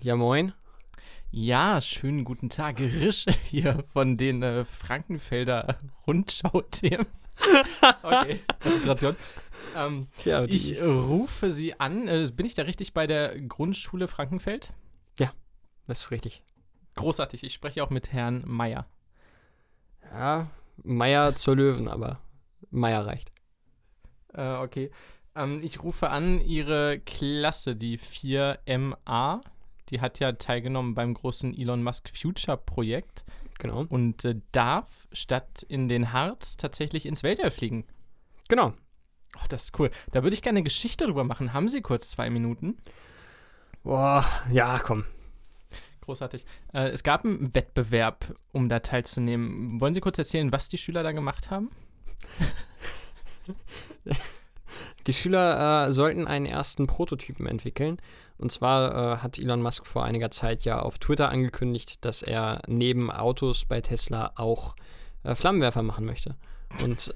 Ja, moin. Ja, schönen guten Tag. Risch hier von den äh, Frankenfelder Rundschau-Themen. okay, Konzentration. Ähm, die- ich rufe Sie an. Äh, bin ich da richtig bei der Grundschule Frankenfeld? Das ist richtig. Großartig. Ich spreche auch mit Herrn Meier. Ja, Meier zur Löwen, aber Meier reicht. Äh, okay. Ähm, ich rufe an, Ihre Klasse, die 4MA, die hat ja teilgenommen beim großen Elon Musk Future Projekt Genau. und äh, darf statt in den Harz tatsächlich ins Weltall fliegen. Genau. Oh, das ist cool. Da würde ich gerne eine Geschichte drüber machen. Haben Sie kurz zwei Minuten? Boah, ja, komm. Großartig. Äh, es gab einen Wettbewerb, um da teilzunehmen. Wollen Sie kurz erzählen, was die Schüler da gemacht haben? Die Schüler äh, sollten einen ersten Prototypen entwickeln. Und zwar äh, hat Elon Musk vor einiger Zeit ja auf Twitter angekündigt, dass er neben Autos bei Tesla auch äh, Flammenwerfer machen möchte. Und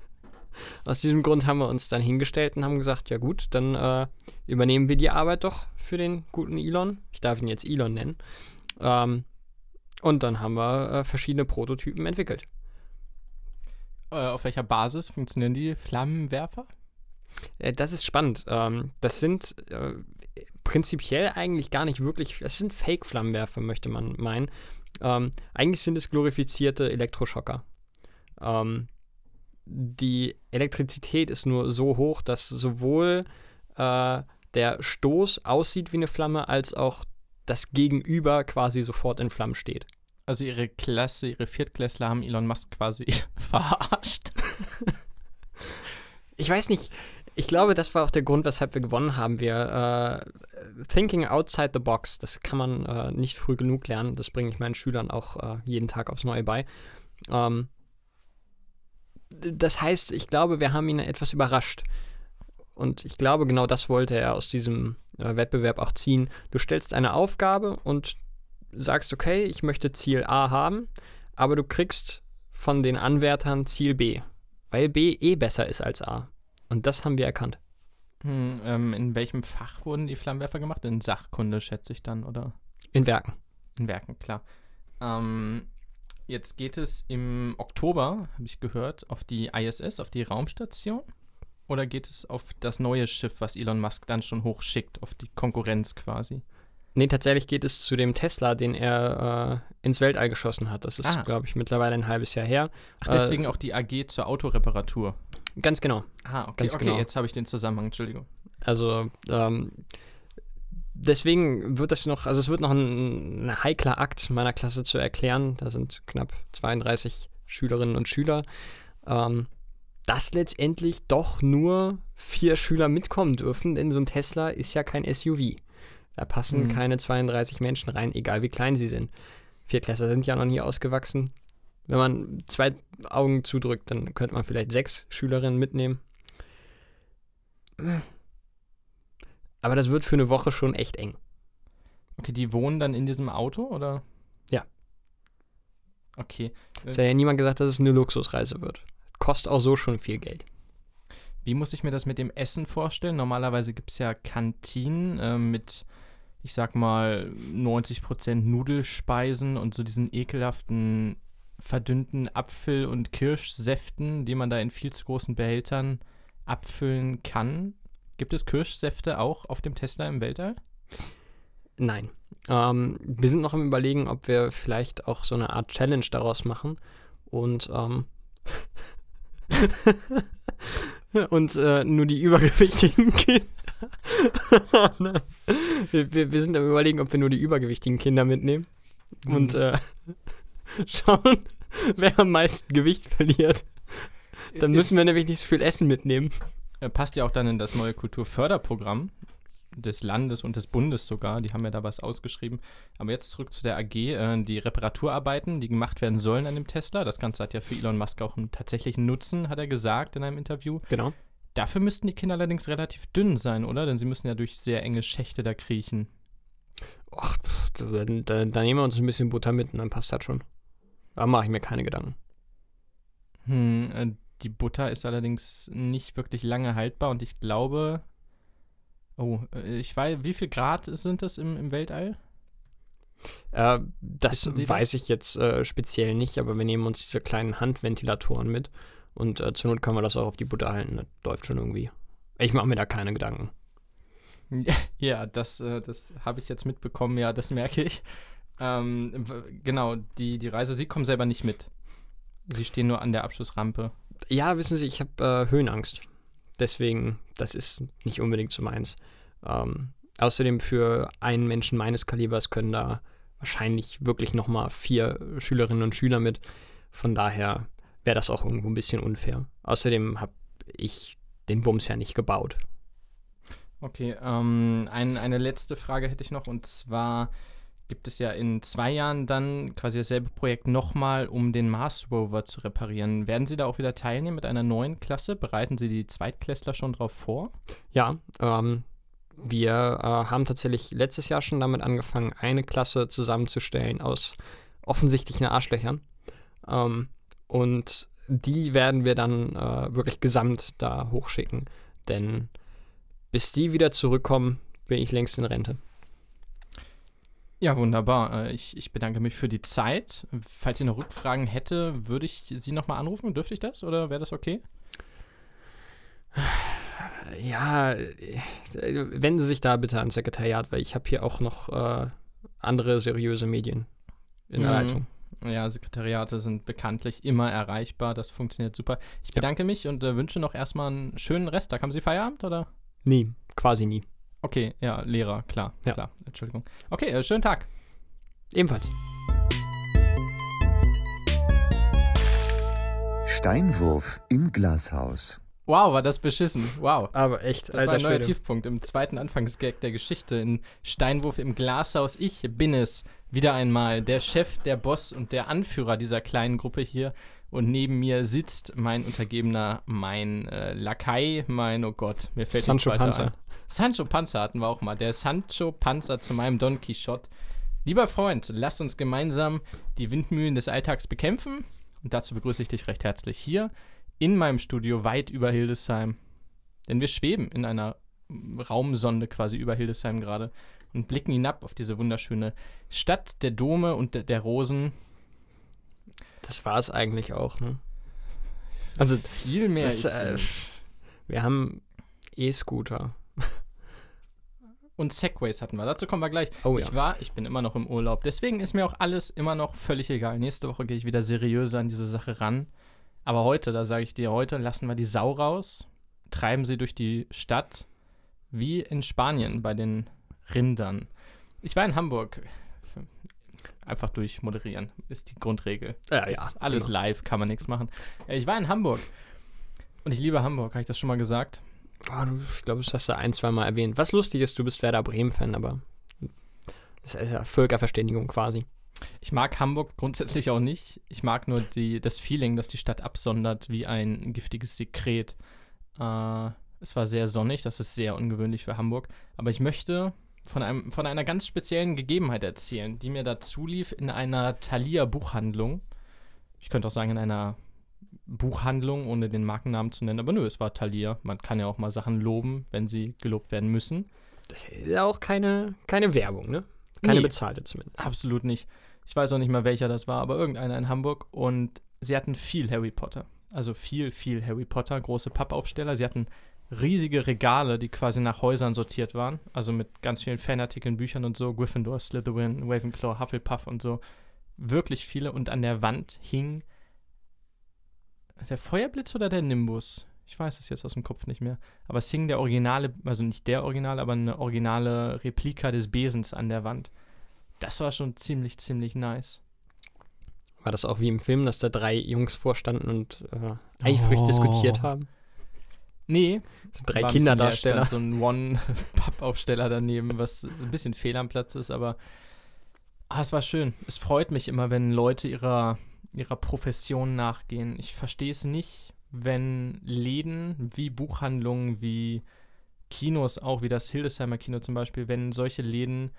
aus diesem Grund haben wir uns dann hingestellt und haben gesagt, ja gut, dann äh, übernehmen wir die Arbeit doch für den guten Elon. Ich darf ihn jetzt Elon nennen. Ähm, und dann haben wir äh, verschiedene Prototypen entwickelt. Äh, auf welcher Basis funktionieren die Flammenwerfer? Äh, Das ist spannend. Ähm, das sind äh, prinzipiell eigentlich gar nicht wirklich, das sind Fake-Flammenwerfer, möchte man meinen. Ähm, eigentlich sind es glorifizierte Elektroschocker. Ähm, die Elektrizität ist nur so hoch, dass sowohl der Stoß aussieht wie eine Flamme, als auch das Gegenüber quasi sofort in Flammen steht. Also Ihre Klasse, Ihre Viertklässler haben Elon Musk quasi verarscht. Ich weiß nicht. Ich glaube, das war auch der Grund, weshalb wir gewonnen haben. Wir äh, thinking outside the box, das kann man äh, nicht früh genug lernen. Das bringe ich meinen Schülern auch äh, jeden Tag aufs Neue bei. Ähm, das heißt, ich glaube, wir haben ihn etwas überrascht. Und ich glaube, genau das wollte er aus diesem äh, Wettbewerb auch ziehen. Du stellst eine Aufgabe und sagst, okay, ich möchte Ziel A haben, aber du kriegst von den Anwärtern Ziel B, weil B eh besser ist als A. Und das haben wir erkannt. Hm, ähm, in welchem Fach wurden die Flammenwerfer gemacht? In Sachkunde, schätze ich dann, oder? In Werken. In Werken, klar. Ähm, jetzt geht es im Oktober, habe ich gehört, auf die ISS, auf die Raumstation. Oder geht es auf das neue Schiff, was Elon Musk dann schon hochschickt, auf die Konkurrenz quasi? Nee, tatsächlich geht es zu dem Tesla, den er äh, ins Weltall geschossen hat. Das ist, Ah. glaube ich, mittlerweile ein halbes Jahr her. Ach, Äh, deswegen auch die AG zur Autoreparatur. Ganz genau. Ah, okay, ganz okay, genau. jetzt habe ich den Zusammenhang, Entschuldigung. Also, ähm, deswegen wird das noch, also es wird noch ein, ein heikler Akt meiner Klasse zu erklären. Da sind knapp 32 Schülerinnen und Schüler. Ähm, dass letztendlich doch nur vier Schüler mitkommen dürfen, denn so ein Tesla ist ja kein SUV. Da passen Mhm. keine 32 Menschen rein, egal wie klein sie sind. Viertklässler sind ja noch nie ausgewachsen. Wenn man zwei Augen zudrückt, dann könnte man vielleicht sechs Schülerinnen mitnehmen. Aber das wird für eine Woche schon echt eng. Okay, die wohnen dann in diesem Auto, oder? Ja. Okay. Es hat ja niemand gesagt, dass es eine Luxusreise wird. Kostet auch so schon viel Geld. Wie muss ich mir das mit dem Essen vorstellen? Normalerweise gibt es ja Kantinen äh, mit, ich sag mal, 90% Nudelspeisen und so diesen ekelhaften, verdünnten Apfel- und Kirschsäften, die man da in viel zu großen Behältern abfüllen kann. Gibt es Kirschsäfte auch auf dem Tesla im Weltall? Nein. Ähm, wir sind noch am Überlegen, ob wir vielleicht auch so eine Art Challenge daraus machen und ähm, und äh, nur die übergewichtigen Kinder. Nein. wir, wir, wir sind am Überlegen, ob wir nur die übergewichtigen Kinder mitnehmen und Mhm. äh, schauen, wer am meisten Gewicht verliert. Dann müssen wir nämlich nicht so viel Essen mitnehmen. Äh, passt ja auch dann in das neue Kulturförderprogramm des Landes und des Bundes sogar. Die haben ja da was ausgeschrieben. Aber jetzt zurück zu der AG. Äh, die Reparaturarbeiten, die gemacht werden sollen an dem Tesla. Das Ganze hat ja für Elon Musk auch einen tatsächlichen Nutzen, hat er gesagt in einem Interview. Genau. Dafür müssten die Kinder allerdings relativ dünn sein, oder? Denn sie müssen ja durch sehr enge Schächte da kriechen. Ach, da, da nehmen wir uns ein bisschen Butter mit und dann passt das schon. Da mache ich mir keine Gedanken. Hm, äh, Die Butter ist allerdings nicht wirklich lange haltbar und ich glaube. Oh, äh, ich weiß, wie viel Grad sind das im, im Weltall? Äh, das weiß das? ich jetzt äh, speziell nicht, aber wir nehmen uns diese kleinen Handventilatoren mit und äh, zur Not können wir das auch auf die Butter halten. Das läuft schon irgendwie. Ich mache mir da keine Gedanken. Ja, das, äh, das habe ich jetzt mitbekommen, ja, das merke ich. Ähm, genau, die, die Reise, Sie kommen selber nicht mit. Sie stehen nur an der Abschlussrampe. Ja, wissen Sie, ich habe äh, Höhenangst. Deswegen, das ist nicht unbedingt so meins. Ähm, außerdem für einen Menschen meines Kalibers können da wahrscheinlich wirklich nochmal vier Schülerinnen und Schüler mit. Von daher wäre das auch irgendwo ein bisschen unfair. Außerdem habe ich den Bums ja nicht gebaut. Okay, ähm, ein, eine letzte Frage hätte ich noch und zwar gibt es ja in zwei Jahren dann quasi dasselbe Projekt nochmal, um den Mars Rover zu reparieren. Werden Sie da auch wieder teilnehmen mit einer neuen Klasse? Bereiten Sie die Zweitklässler schon darauf vor? Ja, ähm, wir äh, haben tatsächlich letztes Jahr schon damit angefangen, eine Klasse zusammenzustellen aus offensichtlichen Arschlöchern. Ähm, und die werden wir dann äh, wirklich gesamt da hochschicken. Denn bis die wieder zurückkommen, bin ich längst in Rente. Ja, wunderbar. Äh, ich, ich bedanke mich für die Zeit. Falls ihr noch Rückfragen hätte, würde ich Sie nochmal anrufen. Dürfte ich das oder wäre das okay? Ja, wenden Sie sich da bitte ans Sekretariat, weil ich habe hier auch noch äh, andere seriöse Medien in der mhm. Leitung. Ja, Sekretariate sind bekanntlich immer erreichbar. Das funktioniert super. Ich bedanke ja. mich und äh, wünsche noch erstmal einen schönen Resttag. Haben Sie Feierabend oder? Nie, quasi nie. Okay, ja, Lehrer, klar, ja. klar. Entschuldigung. Okay, äh, schönen Tag. Ebenfalls. Steinwurf im Glashaus. Wow, war das beschissen. Wow. Aber echt, Das war ein neuer Schwede. Tiefpunkt im zweiten Anfangsgag der Geschichte in Steinwurf im Glashaus. Ich bin es wieder einmal, der Chef, der Boss und der Anführer dieser kleinen Gruppe hier und neben mir sitzt mein Untergebener, mein äh, Lakai, mein, oh Gott, mir fällt Sancho Panzer. Ein. Sancho Panzer hatten wir auch mal. Der Sancho Panzer zu meinem Don Quixote. Lieber Freund, lass uns gemeinsam die Windmühlen des Alltags bekämpfen. Und dazu begrüße ich dich recht herzlich hier in meinem Studio weit über Hildesheim. Denn wir schweben in einer Raumsonde quasi über Hildesheim gerade und blicken hinab auf diese wunderschöne Stadt der Dome und der, der Rosen das war es eigentlich auch, ne? Also viel mehr das, ist. Äh, wir haben E-Scooter. Und Segways hatten wir. Dazu kommen wir gleich. Oh, ich war, ich bin immer noch im Urlaub. Deswegen ist mir auch alles immer noch völlig egal. Nächste Woche gehe ich wieder seriöser an diese Sache ran. Aber heute, da sage ich dir, heute lassen wir die Sau raus, treiben sie durch die Stadt, wie in Spanien bei den Rindern. Ich war in Hamburg einfach durchmoderieren. Ist die Grundregel. Ja, ja. alles genau. live, kann man nichts machen. Äh, ich war in Hamburg. Und ich liebe Hamburg, habe ich das schon mal gesagt? Oh, ich glaube, das hast du ein, zwei Mal erwähnt. Was lustig ist, du bist Werder Bremen-Fan, aber das ist ja Völkerverständigung quasi. Ich mag Hamburg grundsätzlich auch nicht. Ich mag nur die, das Feeling, dass die Stadt absondert wie ein giftiges Sekret. Äh, es war sehr sonnig, das ist sehr ungewöhnlich für Hamburg. Aber ich möchte von, einem, von einer ganz speziellen Gegebenheit erzählen, die mir dazu lief in einer Thalia-Buchhandlung. Ich könnte auch sagen, in einer Buchhandlung, ohne den Markennamen zu nennen, aber nö, es war Thalia. Man kann ja auch mal Sachen loben, wenn sie gelobt werden müssen. Das ist ja auch keine, keine Werbung, ne? Keine nee, bezahlte zumindest. Absolut nicht. Ich weiß auch nicht mal, welcher das war, aber irgendeiner in Hamburg. Und sie hatten viel Harry Potter. Also viel, viel Harry Potter, große Pappaufsteller. Sie hatten riesige Regale, die quasi nach Häusern sortiert waren. Also mit ganz vielen Fanartikeln, Büchern und so. Gryffindor, Slytherin, Ravenclaw, Hufflepuff und so. Wirklich viele. Und an der Wand hing der Feuerblitz oder der Nimbus? Ich weiß es jetzt aus dem Kopf nicht mehr. Aber es hing der originale, also nicht der Originale, aber eine originale Replika des Besens an der Wand. Das war schon ziemlich, ziemlich nice. War das auch wie im Film, dass da drei Jungs vorstanden und äh, eifrig oh. diskutiert haben? Nee. So drei Kinderdarsteller. So ein One-Pappaufsteller daneben, was ein bisschen fehl am Platz ist, aber ah, es war schön. Es freut mich immer, wenn Leute ihrer, ihrer Profession nachgehen. Ich verstehe es nicht, wenn Läden wie Buchhandlungen, wie Kinos, auch wie das Hildesheimer Kino zum Beispiel, wenn solche Läden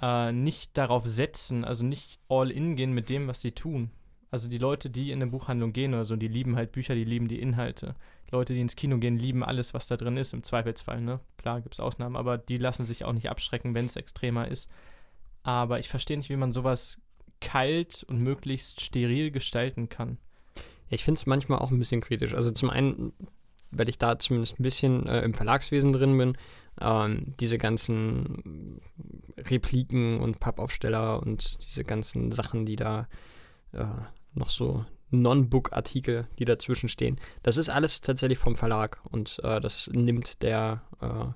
äh, nicht darauf setzen, also nicht all in gehen mit dem, was sie tun. Also die Leute, die in eine Buchhandlung gehen oder so, die lieben halt Bücher, die lieben die Inhalte. Leute, die ins Kino gehen, lieben alles, was da drin ist, im Zweifelsfall, ne? Klar, gibt es Ausnahmen, aber die lassen sich auch nicht abschrecken, wenn es extremer ist. Aber ich verstehe nicht, wie man sowas kalt und möglichst steril gestalten kann. Ich finde es manchmal auch ein bisschen kritisch. Also zum einen, weil ich da zumindest ein bisschen äh, im Verlagswesen drin bin, ähm, diese ganzen Repliken und Pappaufsteller und diese ganzen Sachen, die da äh, noch so Non-Book-Artikel, die dazwischen stehen, das ist alles tatsächlich vom Verlag und äh, das nimmt der, äh,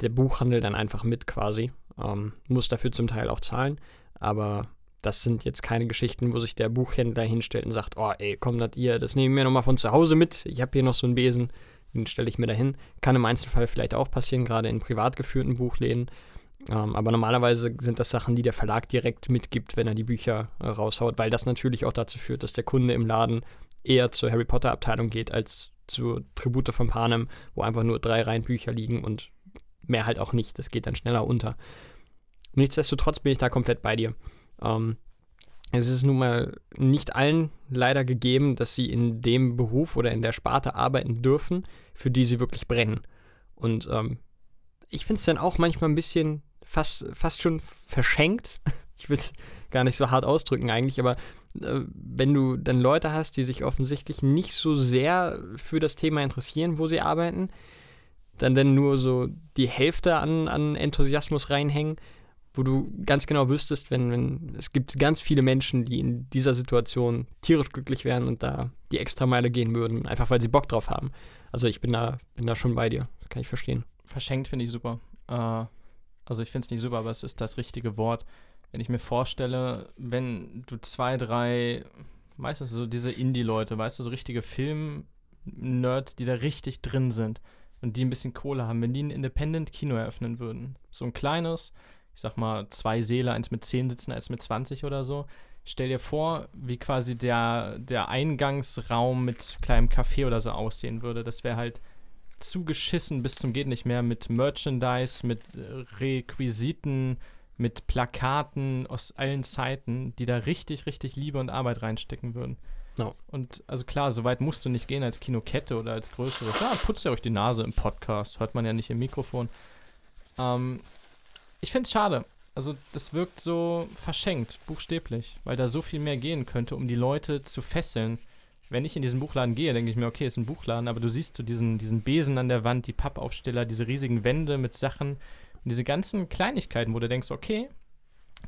der Buchhandel dann einfach mit quasi. Ähm, muss dafür zum Teil auch zahlen, aber das sind jetzt keine Geschichten, wo sich der Buchhändler hinstellt und sagt, oh ey, komm das ihr, das nehme ich mir nochmal von zu Hause mit, ich habe hier noch so einen Besen, den stelle ich mir dahin. Kann im Einzelfall vielleicht auch passieren, gerade in privat geführten Buchläden. Ähm, aber normalerweise sind das Sachen, die der Verlag direkt mitgibt, wenn er die Bücher äh, raushaut, weil das natürlich auch dazu führt, dass der Kunde im Laden eher zur Harry Potter Abteilung geht als zur Tribute von Panem, wo einfach nur drei Reihen Bücher liegen und mehr halt auch nicht. Das geht dann schneller unter. Nichtsdestotrotz bin ich da komplett bei dir. Ähm, es ist nun mal nicht allen leider gegeben, dass sie in dem Beruf oder in der Sparte arbeiten dürfen, für die sie wirklich brennen. Und ähm, ich finde es dann auch manchmal ein bisschen fast, fast schon verschenkt. Ich will es gar nicht so hart ausdrücken eigentlich, aber äh, wenn du dann Leute hast, die sich offensichtlich nicht so sehr für das Thema interessieren, wo sie arbeiten, dann dann nur so die Hälfte an, an Enthusiasmus reinhängen, wo du ganz genau wüsstest, wenn, wenn es gibt ganz viele Menschen, die in dieser Situation tierisch glücklich wären und da die Extrameile gehen würden, einfach weil sie Bock drauf haben. Also ich bin da, bin da schon bei dir. Kann ich verstehen. Verschenkt finde ich super. Äh, also ich finde es nicht super, aber es ist das richtige Wort. Wenn ich mir vorstelle, wenn du zwei, drei, meistens so diese Indie-Leute, weißt du, so richtige Film-Nerds, die da richtig drin sind und die ein bisschen Kohle haben, wenn die ein Independent-Kino eröffnen würden, so ein kleines, ich sag mal, zwei Seele, eins mit zehn sitzen, eins mit 20 oder so. Stell dir vor, wie quasi der, der Eingangsraum mit kleinem Café oder so aussehen würde. Das wäre halt zugeschissen bis zum geht nicht mehr mit Merchandise, mit äh, Requisiten, mit Plakaten aus allen Zeiten, die da richtig, richtig Liebe und Arbeit reinstecken würden. No. Und also klar, so weit musst du nicht gehen als Kinokette oder als größere. Ja, putzt ja euch die Nase im Podcast, hört man ja nicht im Mikrofon. Ähm, ich finde es schade. Also, das wirkt so verschenkt, buchstäblich, weil da so viel mehr gehen könnte, um die Leute zu fesseln. Wenn ich in diesen Buchladen gehe, denke ich mir, okay, ist ein Buchladen, aber du siehst so diesen, diesen Besen an der Wand, die Pappaufsteller, diese riesigen Wände mit Sachen und diese ganzen Kleinigkeiten, wo du denkst, okay,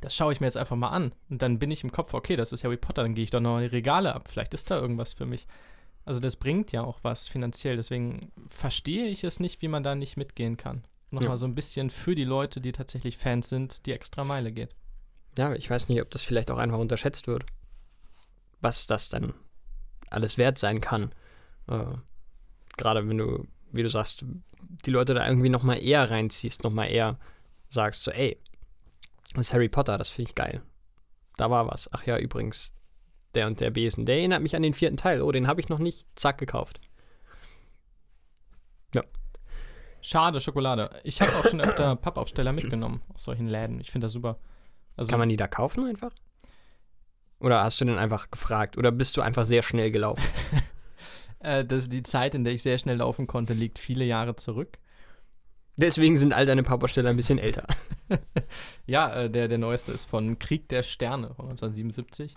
das schaue ich mir jetzt einfach mal an. Und dann bin ich im Kopf, okay, das ist Harry Potter, dann gehe ich doch noch in die Regale ab. Vielleicht ist da irgendwas für mich. Also das bringt ja auch was finanziell. Deswegen verstehe ich es nicht, wie man da nicht mitgehen kann nochmal ja. so ein bisschen für die Leute, die tatsächlich Fans sind, die extra Meile geht. Ja, ich weiß nicht, ob das vielleicht auch einfach unterschätzt wird, was das dann alles wert sein kann. Äh, Gerade wenn du, wie du sagst, die Leute da irgendwie nochmal eher reinziehst, nochmal eher sagst so, ey, das ist Harry Potter, das finde ich geil. Da war was. Ach ja, übrigens, der und der Besen, der erinnert mich an den vierten Teil. Oh, den habe ich noch nicht. Zack, gekauft. Schade, Schokolade. Ich habe auch schon öfter Pappaufsteller mitgenommen aus solchen Läden. Ich finde das super. Also, Kann man die da kaufen einfach? Oder hast du den einfach gefragt? Oder bist du einfach sehr schnell gelaufen? äh, das, die Zeit, in der ich sehr schnell laufen konnte, liegt viele Jahre zurück. Deswegen sind all deine Pappaufsteller ein bisschen älter. ja, äh, der, der neueste ist von Krieg der Sterne von 1977.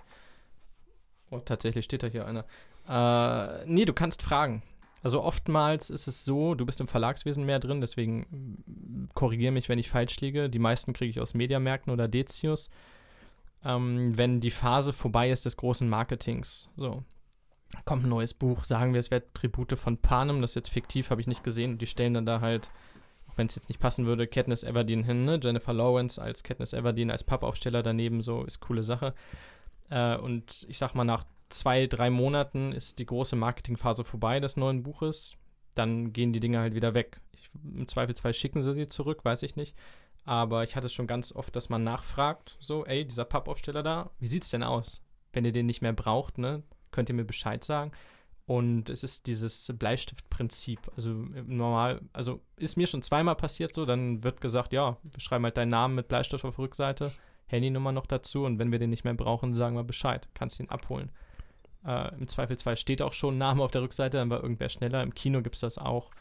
Oh, tatsächlich steht da hier einer. Äh, nee, du kannst fragen. Also oftmals ist es so, du bist im Verlagswesen mehr drin, deswegen korrigiere mich, wenn ich falsch liege. Die meisten kriege ich aus Mediamärkten oder Decius. Ähm, wenn die Phase vorbei ist des großen Marketings, so, kommt ein neues Buch, sagen wir, es wäre Tribute von Panem, das ist jetzt fiktiv, habe ich nicht gesehen. Und die stellen dann da halt, auch wenn es jetzt nicht passen würde, Katniss Everdeen hin, ne? Jennifer Lawrence als Katniss Everdeen, als Pappaufsteller daneben, so, ist coole Sache. Äh, und ich sag mal, nach zwei, drei Monaten ist die große Marketingphase vorbei des neuen Buches. Dann gehen die Dinge halt wieder weg. Ich, Im Zweifelsfall schicken sie sie zurück, weiß ich nicht. Aber ich hatte es schon ganz oft, dass man nachfragt, so, ey, dieser Pappaufsteller da, wie sieht's denn aus? Wenn ihr den nicht mehr braucht, ne, könnt ihr mir Bescheid sagen. Und es ist dieses Bleistiftprinzip. Also normal, also ist mir schon zweimal passiert so, dann wird gesagt, ja, wir schreiben halt deinen Namen mit Bleistift auf Rückseite. Handynummer noch dazu und wenn wir den nicht mehr brauchen, sagen wir Bescheid, kannst ihn abholen. Äh, Im Zweifelsfall steht auch schon ein Name auf der Rückseite, dann war irgendwer schneller. Im Kino gibt es das auch.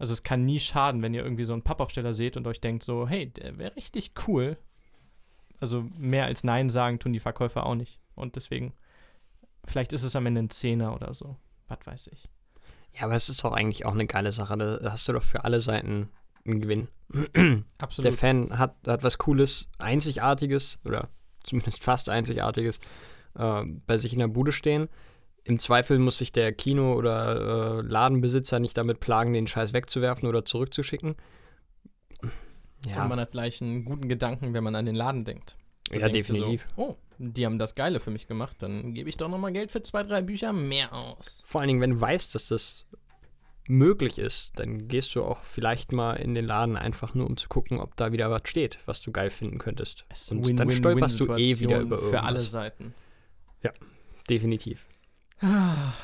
Also es kann nie schaden, wenn ihr irgendwie so einen Pappaufsteller seht und euch denkt so, hey, der wäre richtig cool. Also mehr als Nein sagen tun die Verkäufer auch nicht. Und deswegen, vielleicht ist es am Ende ein Zehner oder so. Was weiß ich. Ja, aber es ist doch eigentlich auch eine geile Sache. Da hast du doch für alle Seiten einen Gewinn. Absolut. Der Fan hat, hat was Cooles, Einzigartiges oder zumindest fast Einzigartiges äh, bei sich in der Bude stehen. Im Zweifel muss sich der Kino- oder äh, Ladenbesitzer nicht damit plagen, den Scheiß wegzuwerfen oder zurückzuschicken. Und man hat gleich einen guten Gedanken, wenn man an den Laden denkt. Du ja, definitiv. So, oh, die haben das Geile für mich gemacht, dann gebe ich doch nochmal Geld für zwei, drei Bücher mehr aus. Vor allen Dingen, wenn du weißt, dass das möglich ist, dann gehst du auch vielleicht mal in den Laden einfach nur, um zu gucken, ob da wieder was steht, was du geil finden könntest. Es Und eine dann stolperst du eh wieder über Für alle irgendwas. Seiten. Definitiv.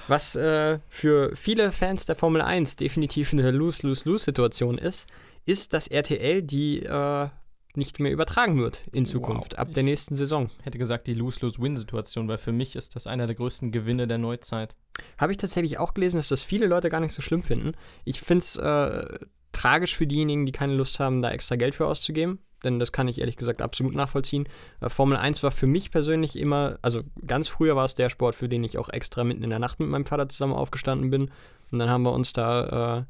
Was äh, für viele Fans der Formel 1 definitiv eine Lose-Lose-Lose-Situation ist, ist, dass RTL die äh, nicht mehr übertragen wird in Zukunft, Wow. ab der nächsten Saison. hätte gesagt, die Lose-Lose-Win-Situation, weil für mich ist das einer der größten Gewinne der Neuzeit. Habe ich tatsächlich auch gelesen, dass das viele Leute gar nicht so schlimm finden. Ich finde es äh, tragisch für diejenigen, die keine Lust haben, da extra Geld für auszugeben. Denn das kann ich ehrlich gesagt absolut nachvollziehen. Äh, Formel 1 war für mich persönlich immer, also ganz früher war es der Sport, für den ich auch extra mitten in der Nacht mit meinem Vater zusammen aufgestanden bin. Und dann haben wir uns da äh,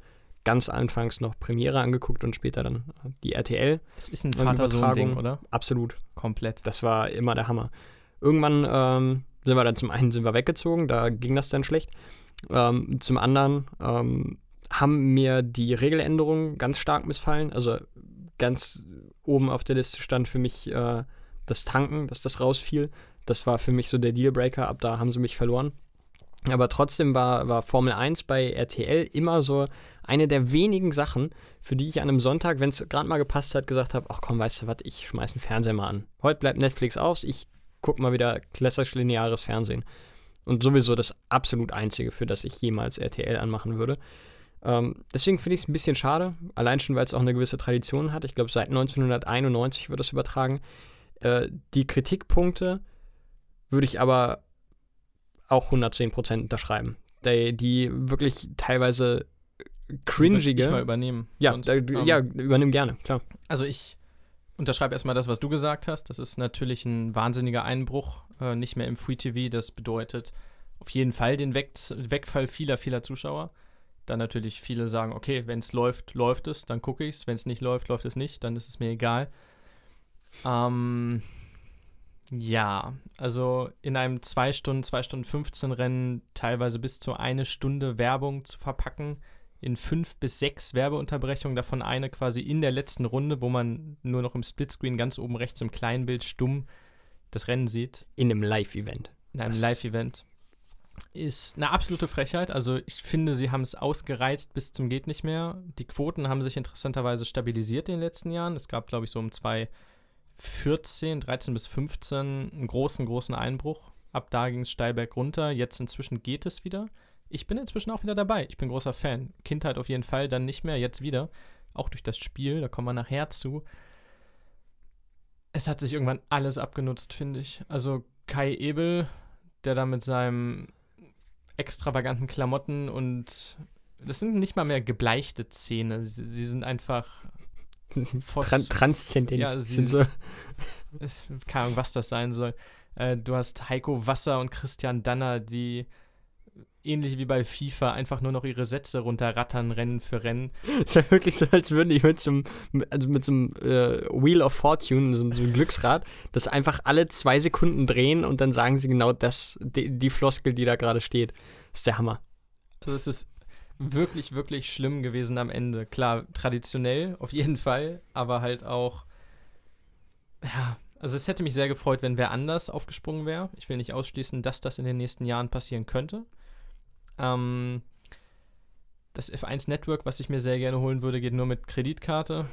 ganz anfangs noch Premiere angeguckt und später dann äh, die RTL. Es ist ein Und Vater-Sohn-Ding, oder? Absolut. Komplett. Das war immer der Hammer. Irgendwann ähm, sind wir dann zum einen sind wir weggezogen, da ging das dann schlecht. Ähm, zum anderen ähm, haben mir die Regeländerungen ganz stark missfallen. Also ganz oben auf der Liste stand für mich äh, das Tanken, dass das rausfiel. Das war für mich so der Dealbreaker. Ab da haben sie mich verloren. Aber trotzdem war, war Formel 1 bei RTL immer so eine der wenigen Sachen, für die ich an einem Sonntag, wenn es gerade mal gepasst hat, gesagt habe, ach komm, weißt du was, ich schmeiß den Fernseher mal an. Heute bleibt Netflix aus, ich guck mal wieder klassisch lineares Fernsehen. Und sowieso das absolut einzige, für das ich jemals RTL anmachen würde. Ähm, deswegen finde ich es ein bisschen schade, allein schon, weil es auch eine gewisse Tradition hat. Ich glaube, seit 1991 wird das übertragen. Äh, die Kritikpunkte würde ich aber auch 110% unterschreiben. Die, die wirklich teilweise cringige. Ich mal übernehmen. ja, Sonst, da, ähm, ja, übernimm gerne, klar. Also ich unterschreibe erstmal das, was du gesagt hast. Das ist natürlich ein wahnsinniger Einbruch, äh, nicht mehr im Free TV. Das bedeutet auf jeden Fall den Weg Wegfall vieler, vieler Zuschauer. Dann natürlich viele sagen, okay, wenn es läuft, läuft es, dann gucke ich es. Wenn es nicht läuft, läuft es nicht, dann ist es mir egal. Ähm, ja, also in einem 2 Stunden, 2 Stunden 15 Rennen teilweise bis zu eine Stunde Werbung zu verpacken, in fünf bis sechs Werbeunterbrechungen, davon eine quasi in der letzten Runde, wo man nur noch im Splitscreen ganz oben rechts im Kleinbild stumm das Rennen sieht, In einem Live-Event. in einem Live-Event. Ist eine absolute Frechheit. Also ich finde, sie haben es ausgereizt bis zum geht nicht mehr. Die Quoten haben sich interessanterweise stabilisiert in den letzten Jahren. Es gab, glaube ich, so um 2014, 13 bis 15 einen großen, großen Einbruch. Ab da ging es steil bergunter. Jetzt inzwischen geht es wieder. Ich bin inzwischen auch wieder dabei. Ich bin großer Fan. Kindheit auf jeden Fall, dann nicht mehr, jetzt wieder. Auch durch das Spiel, da kommen wir nachher zu. Es hat sich irgendwann alles abgenutzt, finde ich. Also Kai Ebel, der da mit seinem extravaganten Klamotten und das sind nicht mal mehr gebleichte Zähne. Sie, sie sind einfach Tran Transzendent. Ja, sie- sind so, es, keine Ahnung, was das sein soll. Äh, du hast Heiko Wasser und Christian Danner, die ähnlich wie bei FIFA einfach nur noch ihre Sätze runterrattern, Rennen für Rennen. ist ja wirklich so, als würden die mit so einem, also mit so einem äh, Wheel of Fortune, so, so einem Glücksrad, das einfach alle zwei Sekunden drehen und dann sagen sie genau das, die, die Floskel, die da gerade steht. Das ist der Hammer. Also es ist wirklich, wirklich schlimm gewesen am Ende. Klar, traditionell auf jeden Fall, aber halt auch, ja, also es hätte mich sehr gefreut, wenn wer anders aufgesprungen wäre. Ich will nicht ausschließen, dass das in den nächsten Jahren passieren könnte. Ähm, das F1 Network, was ich mir sehr gerne holen würde, geht nur mit Kreditkarte.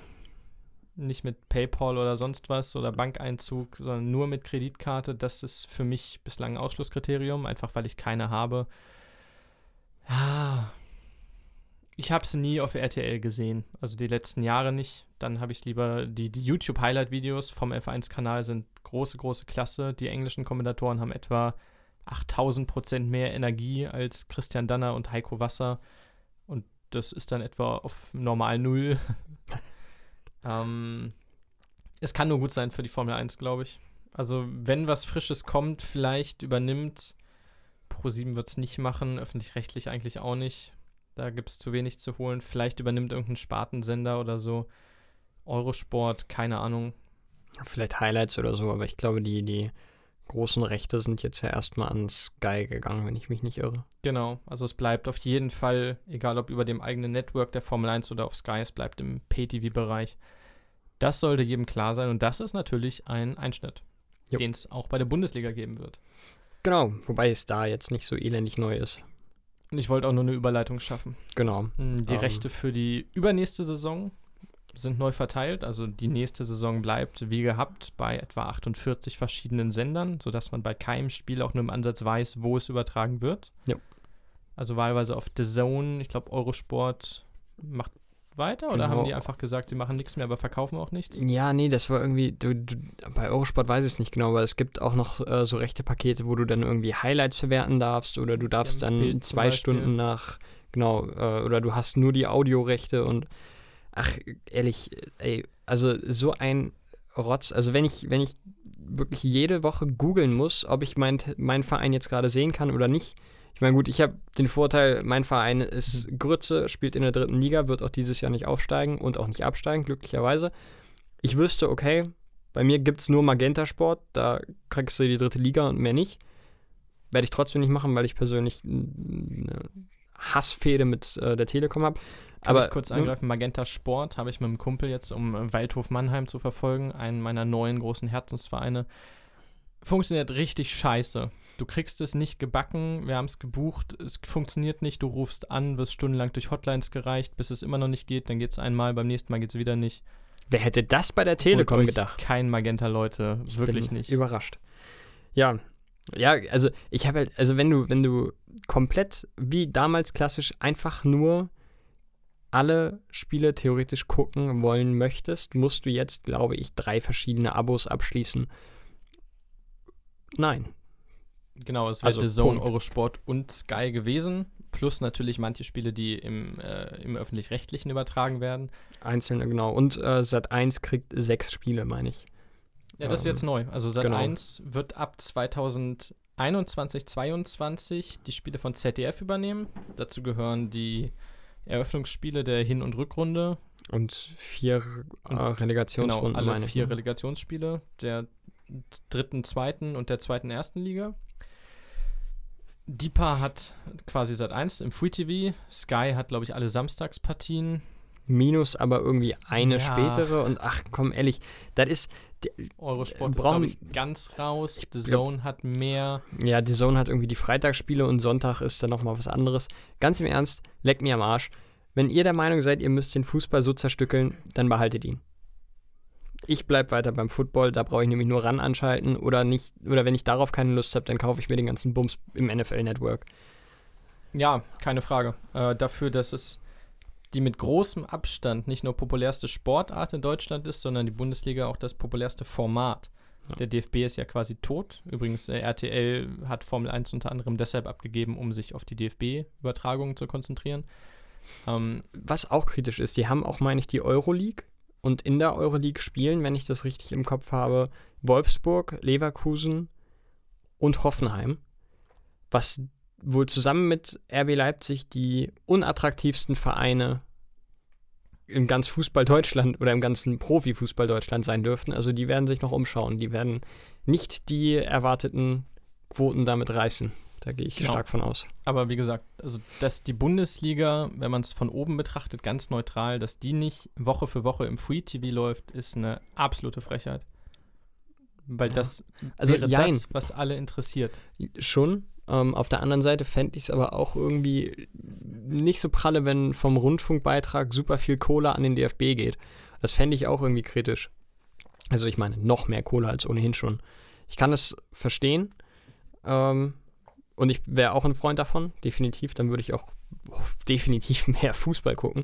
Nicht mit PayPal oder sonst was oder Bankeinzug, sondern nur mit Kreditkarte. Das ist für mich bislang ein Ausschlusskriterium, einfach weil ich keine habe. Ich habe es nie auf RTL gesehen, also die letzten Jahre nicht. Dann habe ich es lieber, die, die YouTube-Highlight-Videos vom F1-Kanal sind große, große Klasse. Die englischen Kommentatoren haben etwa 8000 Prozent mehr Energie als Christian Danner und Heiko Wasser. Und das ist dann etwa auf normal Null. ähm, es kann nur gut sein für die Formel 1, glaube ich. Also, wenn was Frisches kommt, vielleicht übernimmt. Pro7 wird es nicht machen, öffentlich-rechtlich eigentlich auch nicht. Da gibt es zu wenig zu holen. Vielleicht übernimmt irgendein Spartensender oder so. Eurosport, keine Ahnung. Vielleicht Highlights oder so, aber ich glaube, die, die großen Rechte sind jetzt ja erstmal an Sky gegangen, wenn ich mich nicht irre. Genau, also es bleibt auf jeden Fall, egal ob über dem eigenen Network der Formel 1 oder auf Sky, es bleibt im Pay-TV-Bereich. Das sollte jedem klar sein und das ist natürlich ein Einschnitt, den es auch bei der Bundesliga geben wird. Genau, wobei es da jetzt nicht so elendig neu ist. Und ich wollte auch nur eine Überleitung schaffen. Genau. Die ähm. Rechte für die übernächste Saison sind neu verteilt. Also die nächste Saison bleibt wie gehabt bei etwa 48 verschiedenen Sendern, sodass man bei keinem Spiel auch nur im Ansatz weiß, wo es übertragen wird. Ja. Also wahlweise auf The Zone, ich glaube Eurosport macht weiter oder Genau. haben die einfach gesagt, sie machen nichts mehr, aber verkaufen auch nichts? Ja, nee, das war irgendwie, du, du, bei Eurosport weiß ich es nicht genau, aber es gibt auch noch äh, so rechte Pakete, wo du dann irgendwie Highlights verwerten darfst oder du darfst Ja, dann Bild zwei. Stunden nach, genau, äh, oder du hast nur die Audiorechte und ach, ehrlich, ey, also so ein Rotz, also wenn ich, wenn ich wirklich jede Woche googeln muss, ob ich mein, meinen Verein jetzt gerade sehen kann oder nicht. Ich meine, gut, ich habe den Vorteil, mein Verein ist Grütze, spielt in der dritten Liga, wird auch dieses Jahr nicht aufsteigen und auch nicht absteigen, glücklicherweise. Ich wüsste, okay, bei mir gibt es nur Magenta Sport, da kriegst du die dritte Liga und mehr nicht. Werde ich trotzdem nicht machen, weil ich persönlich eine Hassfehde mit äh, der Telekom habe. Kann Aber ich kurz angreifen, Magenta Sport habe ich mit einem Kumpel jetzt, um äh, Waldhof Mannheim zu verfolgen, einen meiner neuen großen Herzensvereine. Funktioniert richtig scheiße. Du kriegst es nicht gebacken, wir haben es gebucht, es funktioniert nicht, du rufst an, wirst stundenlang durch Hotlines gereicht, bis es immer noch nicht geht, dann geht es einmal, beim nächsten Mal geht es wieder nicht. Wer hätte das bei der Telekom gedacht? Kein Magenta, Leute, Ich wirklich nicht. Überrascht. Ja. Ja, also ich habe halt, also wenn du, wenn du komplett wie damals klassisch einfach nur alle Spiele theoretisch gucken wollen möchtest, musst du jetzt, glaube ich, drei verschiedene Abos abschließen. Nein. Genau, es wäre Also, The Zone, Punkt. Eurosport und Sky gewesen. Plus natürlich manche Spiele, die im, äh, im Öffentlich-Rechtlichen übertragen werden. Einzelne, genau. Und äh, Sat 1 kriegt sechs Spiele, meine ich. Ja, das ist Ähm, jetzt neu. Also Sat genau. 1 wird ab 2021, 22 die Spiele von ZDF übernehmen. Dazu gehören die Eröffnungsspiele der Hin- und Rückrunde. Und vier äh, Und Relegationsrunden, Genau, alle meine ich. vier ne? Relegationsspiele der dritten, zweiten und der zweiten, ersten Liga. DIPA hat quasi Sat 1 im Free TV. Sky hat, glaube ich, alle Samstagspartien. Minus aber irgendwie eine Ja. spätere. Und ach komm, ehrlich, das ist. Eurosport Äh, ist, brauchen- glaube ich, ganz raus. Ich The glaub- Zone hat mehr. Ja, die Zone hat irgendwie die Freitagsspiele und Sonntag ist dann nochmal was anderes. Ganz im Ernst, leckt mir am Arsch. Wenn ihr der Meinung seid, ihr müsst den Fußball so zerstückeln, dann behaltet ihn. Ich bleib weiter beim Football, da brauche ich nämlich nur ran anschalten oder nicht, oder wenn ich darauf keine Lust habe, dann kaufe ich mir den ganzen Bums im NFL Network. Ja, keine Frage. Äh, dafür, dass es die mit großem Abstand nicht nur populärste Sportart in Deutschland ist, sondern die Bundesliga auch das populärste Format. Ja. Der DFB ist ja quasi tot. Übrigens, äh, RTL hat Formel 1 unter anderem deshalb abgegeben, um sich auf die DFB-Übertragungen zu konzentrieren. Ähm, Was auch kritisch ist, die haben auch, meine ich, die Euroleague. Und in der Euroleague spielen, wenn ich das richtig im Kopf habe, Wolfsburg, Leverkusen und Hoffenheim. Was wohl zusammen mit RB Leipzig die unattraktivsten Vereine im ganz Fußball Deutschland oder im ganzen Profifußball Deutschland sein dürften. Also die werden sich noch umschauen. Die werden nicht die erwarteten Quoten damit reißen. Da gehe ich Genau. stark von aus. aber wie gesagt, also dass die Bundesliga, wenn man es von oben betrachtet, ganz neutral, dass die nicht Woche für Woche im Free TV läuft, ist eine absolute Frechheit. Weil Ja. das Also, wäre jein. das, was alle interessiert. Schon. Ähm, auf der anderen Seite fände ich es aber auch irgendwie nicht so pralle, wenn vom Rundfunkbeitrag super viel Kohle an den DFB geht. Das fände ich auch irgendwie kritisch. Also ich meine, noch mehr Kohle als ohnehin schon. Ich kann es verstehen. Ähm, und ich wäre auch ein Freund davon, definitiv. Dann würde ich auch definitiv mehr Fußball gucken.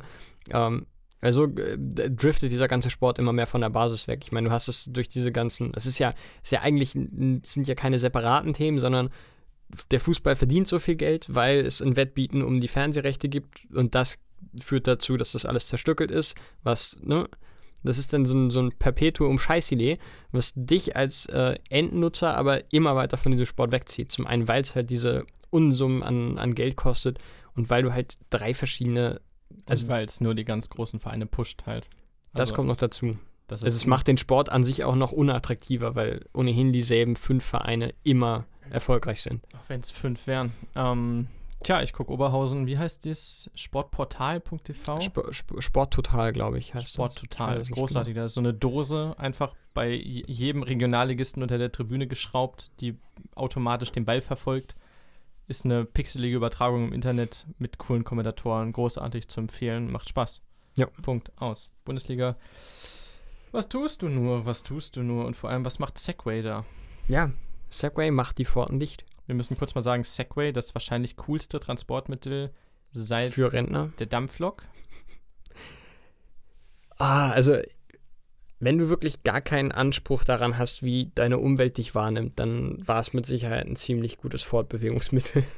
Ähm, also äh, driftet dieser ganze Sport immer mehr von der Basis weg. Ich meine, du hast es durch diese ganzen, es ist ja, ist ja eigentlich, sind ja keine separaten Themen, sondern der Fußball verdient so viel Geld, weil es ein Wettbieten um die Fernsehrechte gibt und das führt dazu, dass das alles zerstückelt ist, was, ne, das ist dann so ein, so ein Perpetuum Scheißidee, was dich als äh, Endnutzer aber immer weiter von diesem Sport wegzieht. Zum einen, weil es halt diese Unsummen an, an Geld kostet und weil du halt drei verschiedene also weil es nur die ganz großen Vereine pusht halt. Also, das kommt noch dazu. Das also es macht den Sport an sich auch noch unattraktiver, weil ohnehin dieselben fünf Vereine immer erfolgreich sind. Auch wenn es fünf wären. Ähm, tja, ich gucke Oberhausen, wie heißt das? Sportportal.tv? Sp Sp Sporttotal, glaube ich, heißt Sporttotal, großartig. Genau. Da ist so eine Dose einfach bei jedem Regionalligisten unter der Tribüne geschraubt, die automatisch den Ball verfolgt ist eine pixelige Übertragung im Internet mit coolen Kommentatoren, großartig zu empfehlen, macht Spaß. Ja. Punkt, aus. Bundesliga. Was tust du nur? Was tust du nur? Und vor allem, was macht Segway da? Ja, Segway macht die Pforten dicht. Wir müssen kurz mal sagen, Segway, das wahrscheinlich coolste Transportmittel seit für Rentner. Der Dampflok. Ah, also wenn du wirklich gar keinen Anspruch daran hast, wie deine Umwelt dich wahrnimmt, dann war es mit Sicherheit ein ziemlich gutes Fortbewegungsmittel.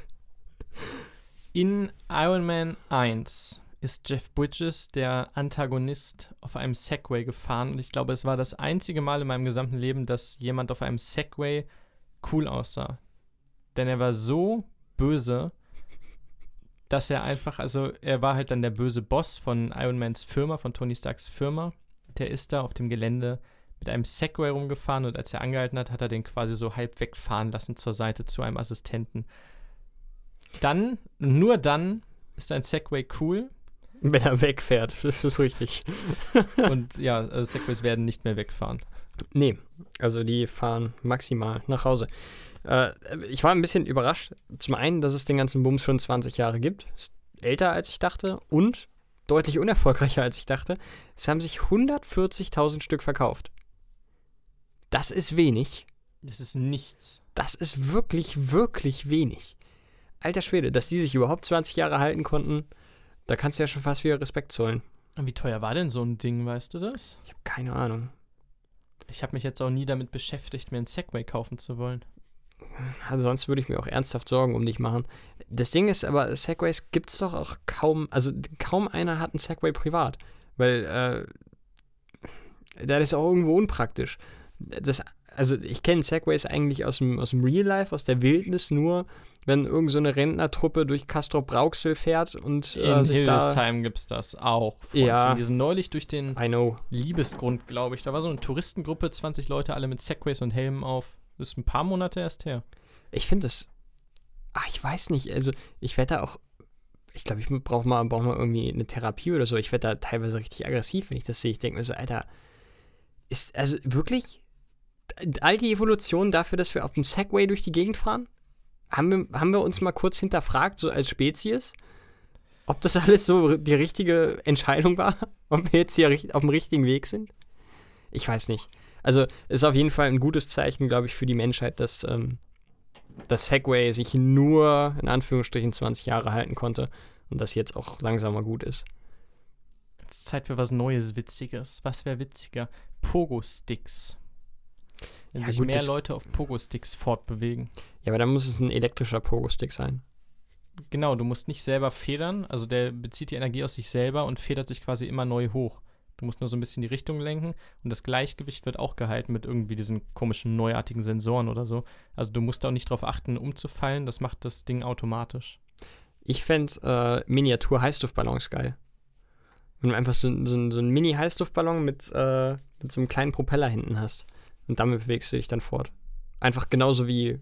In Iron Man 1 ist Jeff Bridges, der Antagonist, auf einem Segway gefahren. Und ich glaube, es war das einzige Mal in meinem gesamten Leben, dass jemand auf einem Segway cool aussah. Denn er war so böse, dass er einfach, also er war halt dann der böse Boss von Iron Mans Firma, von Tony Starks Firma der ist da auf dem Gelände mit einem Segway rumgefahren und als er angehalten hat, hat er den quasi so halb wegfahren lassen zur Seite zu einem Assistenten. Dann, nur dann, ist ein Segway cool. Wenn er wegfährt, das ist richtig. und ja, also Segways werden nicht mehr wegfahren. Nee, also die fahren maximal nach Hause. Äh, ich war ein bisschen überrascht. Zum einen, dass es den ganzen Bums schon 20 Jahre gibt. Ist älter als ich dachte. Und deutlich unerfolgreicher als ich dachte. Es haben sich 140.000 Stück verkauft. Das ist wenig. Das ist nichts. Das ist wirklich, wirklich wenig. Alter Schwede, dass die sich überhaupt 20 Jahre halten konnten, da kannst du ja schon fast wieder Respekt zollen. Und wie teuer war denn so ein Ding, weißt du das? Ich habe keine Ahnung. Ich habe mich jetzt auch nie damit beschäftigt, mir ein Segway kaufen zu wollen. Also sonst würde ich mir auch ernsthaft Sorgen um dich machen. Das Ding ist aber, Segways gibt es doch auch kaum, also kaum einer hat einen Segway privat, weil äh, das ist auch irgendwo unpraktisch. Das, also ich kenne Segways eigentlich aus dem, aus dem Real Life, aus der Wildnis nur, wenn irgend so eine Rentnertruppe durch Castro Brauxel fährt und äh, In sich Hildesheim gibt es das auch. Freundchen. Ja. Die sind neulich durch den Liebesgrund, glaube ich. Da war so eine Touristengruppe, 20 Leute, alle mit Segways und Helmen auf. Das ist ein paar Monate erst her. Ich finde das. Ach, ich weiß nicht. Also, ich werde da auch. Ich glaube, ich brauche mal, brauch mal irgendwie eine Therapie oder so. Ich werde da teilweise richtig aggressiv, wenn ich das sehe. Ich denke mir so, Alter, ist also wirklich all die Evolution dafür, dass wir auf dem Segway durch die Gegend fahren? Haben wir, haben wir uns mal kurz hinterfragt, so als Spezies, ob das alles so die richtige Entscheidung war? Ob wir jetzt hier auf dem richtigen Weg sind? Ich weiß nicht. Also ist auf jeden Fall ein gutes Zeichen, glaube ich, für die Menschheit, dass ähm, das Segway sich nur in Anführungsstrichen 20 Jahre halten konnte und das jetzt auch langsamer gut ist. Es ist Zeit für was Neues, Witziges. Was wäre witziger? Pogo-Sticks. Wenn ja, sich gut, mehr Leute auf Pogo-Sticks fortbewegen. Ja, aber dann muss es ein elektrischer Pogo-Stick sein. Genau, du musst nicht selber federn, also der bezieht die Energie aus sich selber und federt sich quasi immer neu hoch. Du musst nur so ein bisschen die Richtung lenken und das Gleichgewicht wird auch gehalten mit irgendwie diesen komischen neuartigen Sensoren oder so. Also du musst auch nicht darauf achten, umzufallen, das macht das Ding automatisch. Ich fände äh, Miniatur-Heißluftballons geil. Wenn du einfach so, so, so einen Mini-Heißluftballon mit, äh, mit so einem kleinen Propeller hinten hast und damit bewegst du dich dann fort. Einfach genauso wie,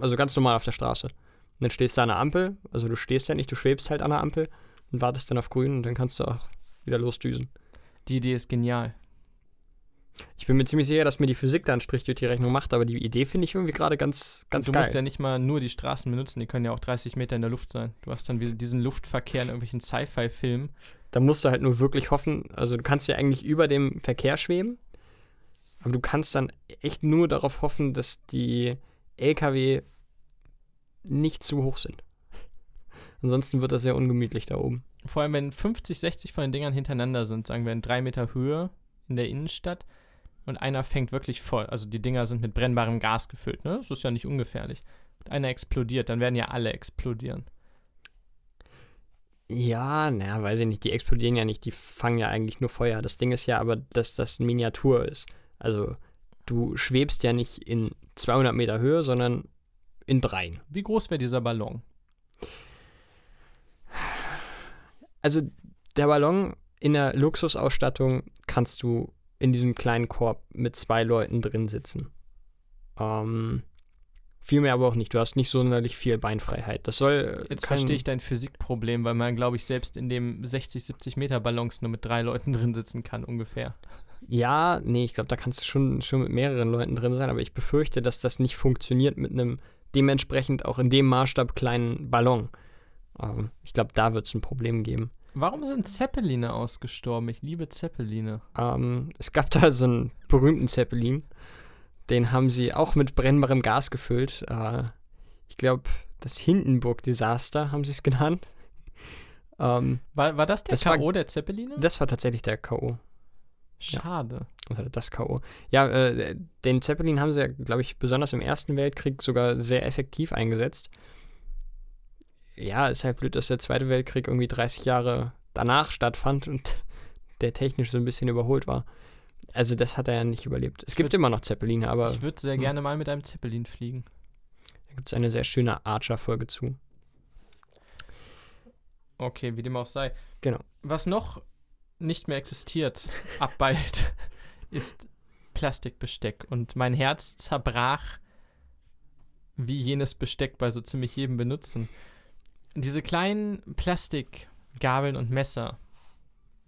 also ganz normal auf der Straße. Und dann stehst du an der Ampel, also du stehst ja nicht, du schwebst halt an der Ampel und wartest dann auf grün und dann kannst du auch wieder losdüsen. Die Idee ist genial. Ich bin mir ziemlich sicher, dass mir die Physik da einen Strich durch die Rechnung macht, aber die Idee finde ich irgendwie gerade ganz, ganz du geil. Du musst ja nicht mal nur die Straßen benutzen, die können ja auch 30 Meter in der Luft sein. Du hast dann diesen Luftverkehr in irgendwelchen Sci-Fi-Filmen. Da musst du halt nur wirklich hoffen, also du kannst ja eigentlich über dem Verkehr schweben, aber du kannst dann echt nur darauf hoffen, dass die LKW nicht zu hoch sind. Ansonsten wird das sehr ungemütlich da oben. Vor allem, wenn 50, 60 von den Dingern hintereinander sind, sagen wir in drei Meter Höhe in der Innenstadt und einer fängt wirklich voll. Also die Dinger sind mit brennbarem Gas gefüllt, ne? Das ist ja nicht ungefährlich. Und einer explodiert, dann werden ja alle explodieren. Ja, naja, weiß ich nicht. Die explodieren ja nicht, die fangen ja eigentlich nur Feuer. Das Ding ist ja aber, dass das Miniatur ist. Also du schwebst ja nicht in 200 Meter Höhe, sondern in dreien. Wie groß wäre dieser Ballon? Also der Ballon in der Luxusausstattung kannst du in diesem kleinen Korb mit zwei Leuten drin sitzen. Ähm, viel mehr aber auch nicht. Du hast nicht sonderlich viel Beinfreiheit. Das soll. Jetzt verstehe ich dein Physikproblem, weil man, glaube ich, selbst in dem 60, 70 Meter Ballons nur mit drei Leuten drin sitzen kann, ungefähr. Ja, nee, ich glaube, da kannst du schon, schon mit mehreren Leuten drin sein, aber ich befürchte, dass das nicht funktioniert mit einem dementsprechend auch in dem Maßstab kleinen Ballon. Ähm, ich glaube, da wird es ein Problem geben. Warum sind Zeppeline ausgestorben? Ich liebe Zeppeline. Ähm, es gab da so einen berühmten Zeppelin, den haben sie auch mit brennbarem Gas gefüllt. Äh, ich glaube, das Hindenburg-Desaster haben sie es genannt. Ähm, War, war das der K.O. der Zeppeline? das war tatsächlich der K.O. Schade. Oder das K.O. Ja, äh, den Zeppelin haben sie ja, glaube ich, besonders im Ersten Weltkrieg sogar sehr effektiv eingesetzt. Ja, ist halt blöd, dass der Zweite Weltkrieg irgendwie 30 Jahre danach stattfand und der technisch so ein bisschen überholt war. Also das hat er ja nicht überlebt. Es gibt immer noch Zeppeline, aber ich würde sehr hm. gerne mal mit einem Zeppelin fliegen. da gibt es eine sehr schöne Archer-Folge zu. Okay, wie dem auch sei. Genau. Was noch nicht mehr existiert, ab bald, ist Plastikbesteck. Und mein Herz zerbrach, wie jenes Besteck bei so ziemlich jedem benutzen. Diese kleinen Plastikgabeln und Messer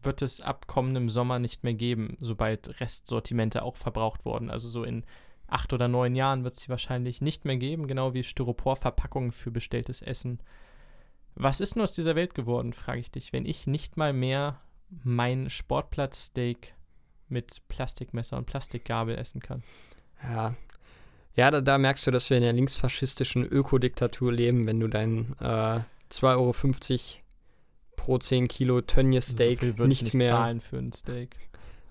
wird es ab kommendem Sommer nicht mehr geben, sobald Restsortimente auch verbraucht wurden. Also so in acht oder neun Jahren wird es sie wahrscheinlich nicht mehr geben, genau wie Styroporverpackungen für bestelltes Essen. Was ist nur aus dieser Welt geworden, frage ich dich, wenn ich nicht mal mehr mein Sportplatzsteak mit Plastikmesser und Plastikgabel essen kann? Ja. Ja, da, da merkst du, dass wir in der linksfaschistischen Ökodiktatur leben, wenn du dein äh, 2,50 Euro pro 10 Kilo Tönnies-Steak so viel würde ich nicht nicht mehr. zahlen für ein Steak.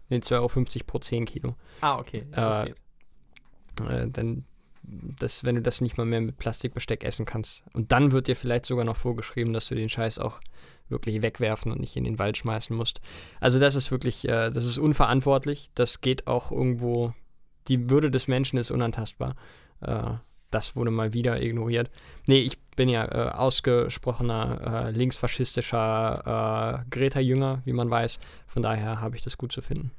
Nee, 2,50 Euro pro 10 Kilo. Ah, okay. Ja, das Äh. Äh, dann, das, wenn du das nicht mal mehr mit Plastikbesteck essen kannst. Und dann wird dir vielleicht sogar noch vorgeschrieben, dass du den Scheiß auch wirklich wegwerfen und nicht in den Wald schmeißen musst. Also das ist wirklich, äh, das ist unverantwortlich. Das geht auch irgendwo, die Würde des Menschen ist unantastbar. Äh, das wurde mal wieder ignoriert. Nee, ich bin ja äh, ausgesprochener äh, linksfaschistischer äh, Greta-Jünger, wie man weiß. Von daher habe ich das gut zu finden.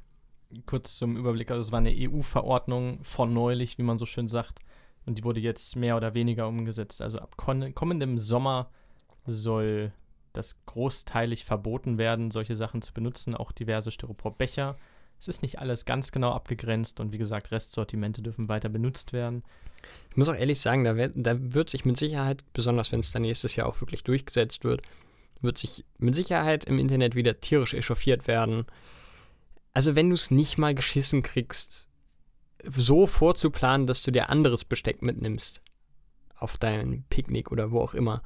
Kurz zum Überblick, also es war eine EU-Verordnung von neulich, wie man so schön sagt. Und die wurde jetzt mehr oder weniger umgesetzt. Also ab kommendem Sommer soll das großteilig verboten werden, solche Sachen zu benutzen, auch diverse Styroporbecher. Es ist nicht alles ganz genau abgegrenzt und wie gesagt, Restsortimente dürfen weiter benutzt werden. Ich muss auch ehrlich sagen, da, wird- da wird sich mit Sicherheit, besonders wenn es dann nächstes Jahr auch wirklich durchgesetzt wird, wird sich mit Sicherheit im Internet wieder tierisch echauffiert werden. Also wenn du es nicht mal geschissen kriegst, so vorzuplanen, dass du dir anderes Besteck mitnimmst auf dein Picknick oder wo auch immer,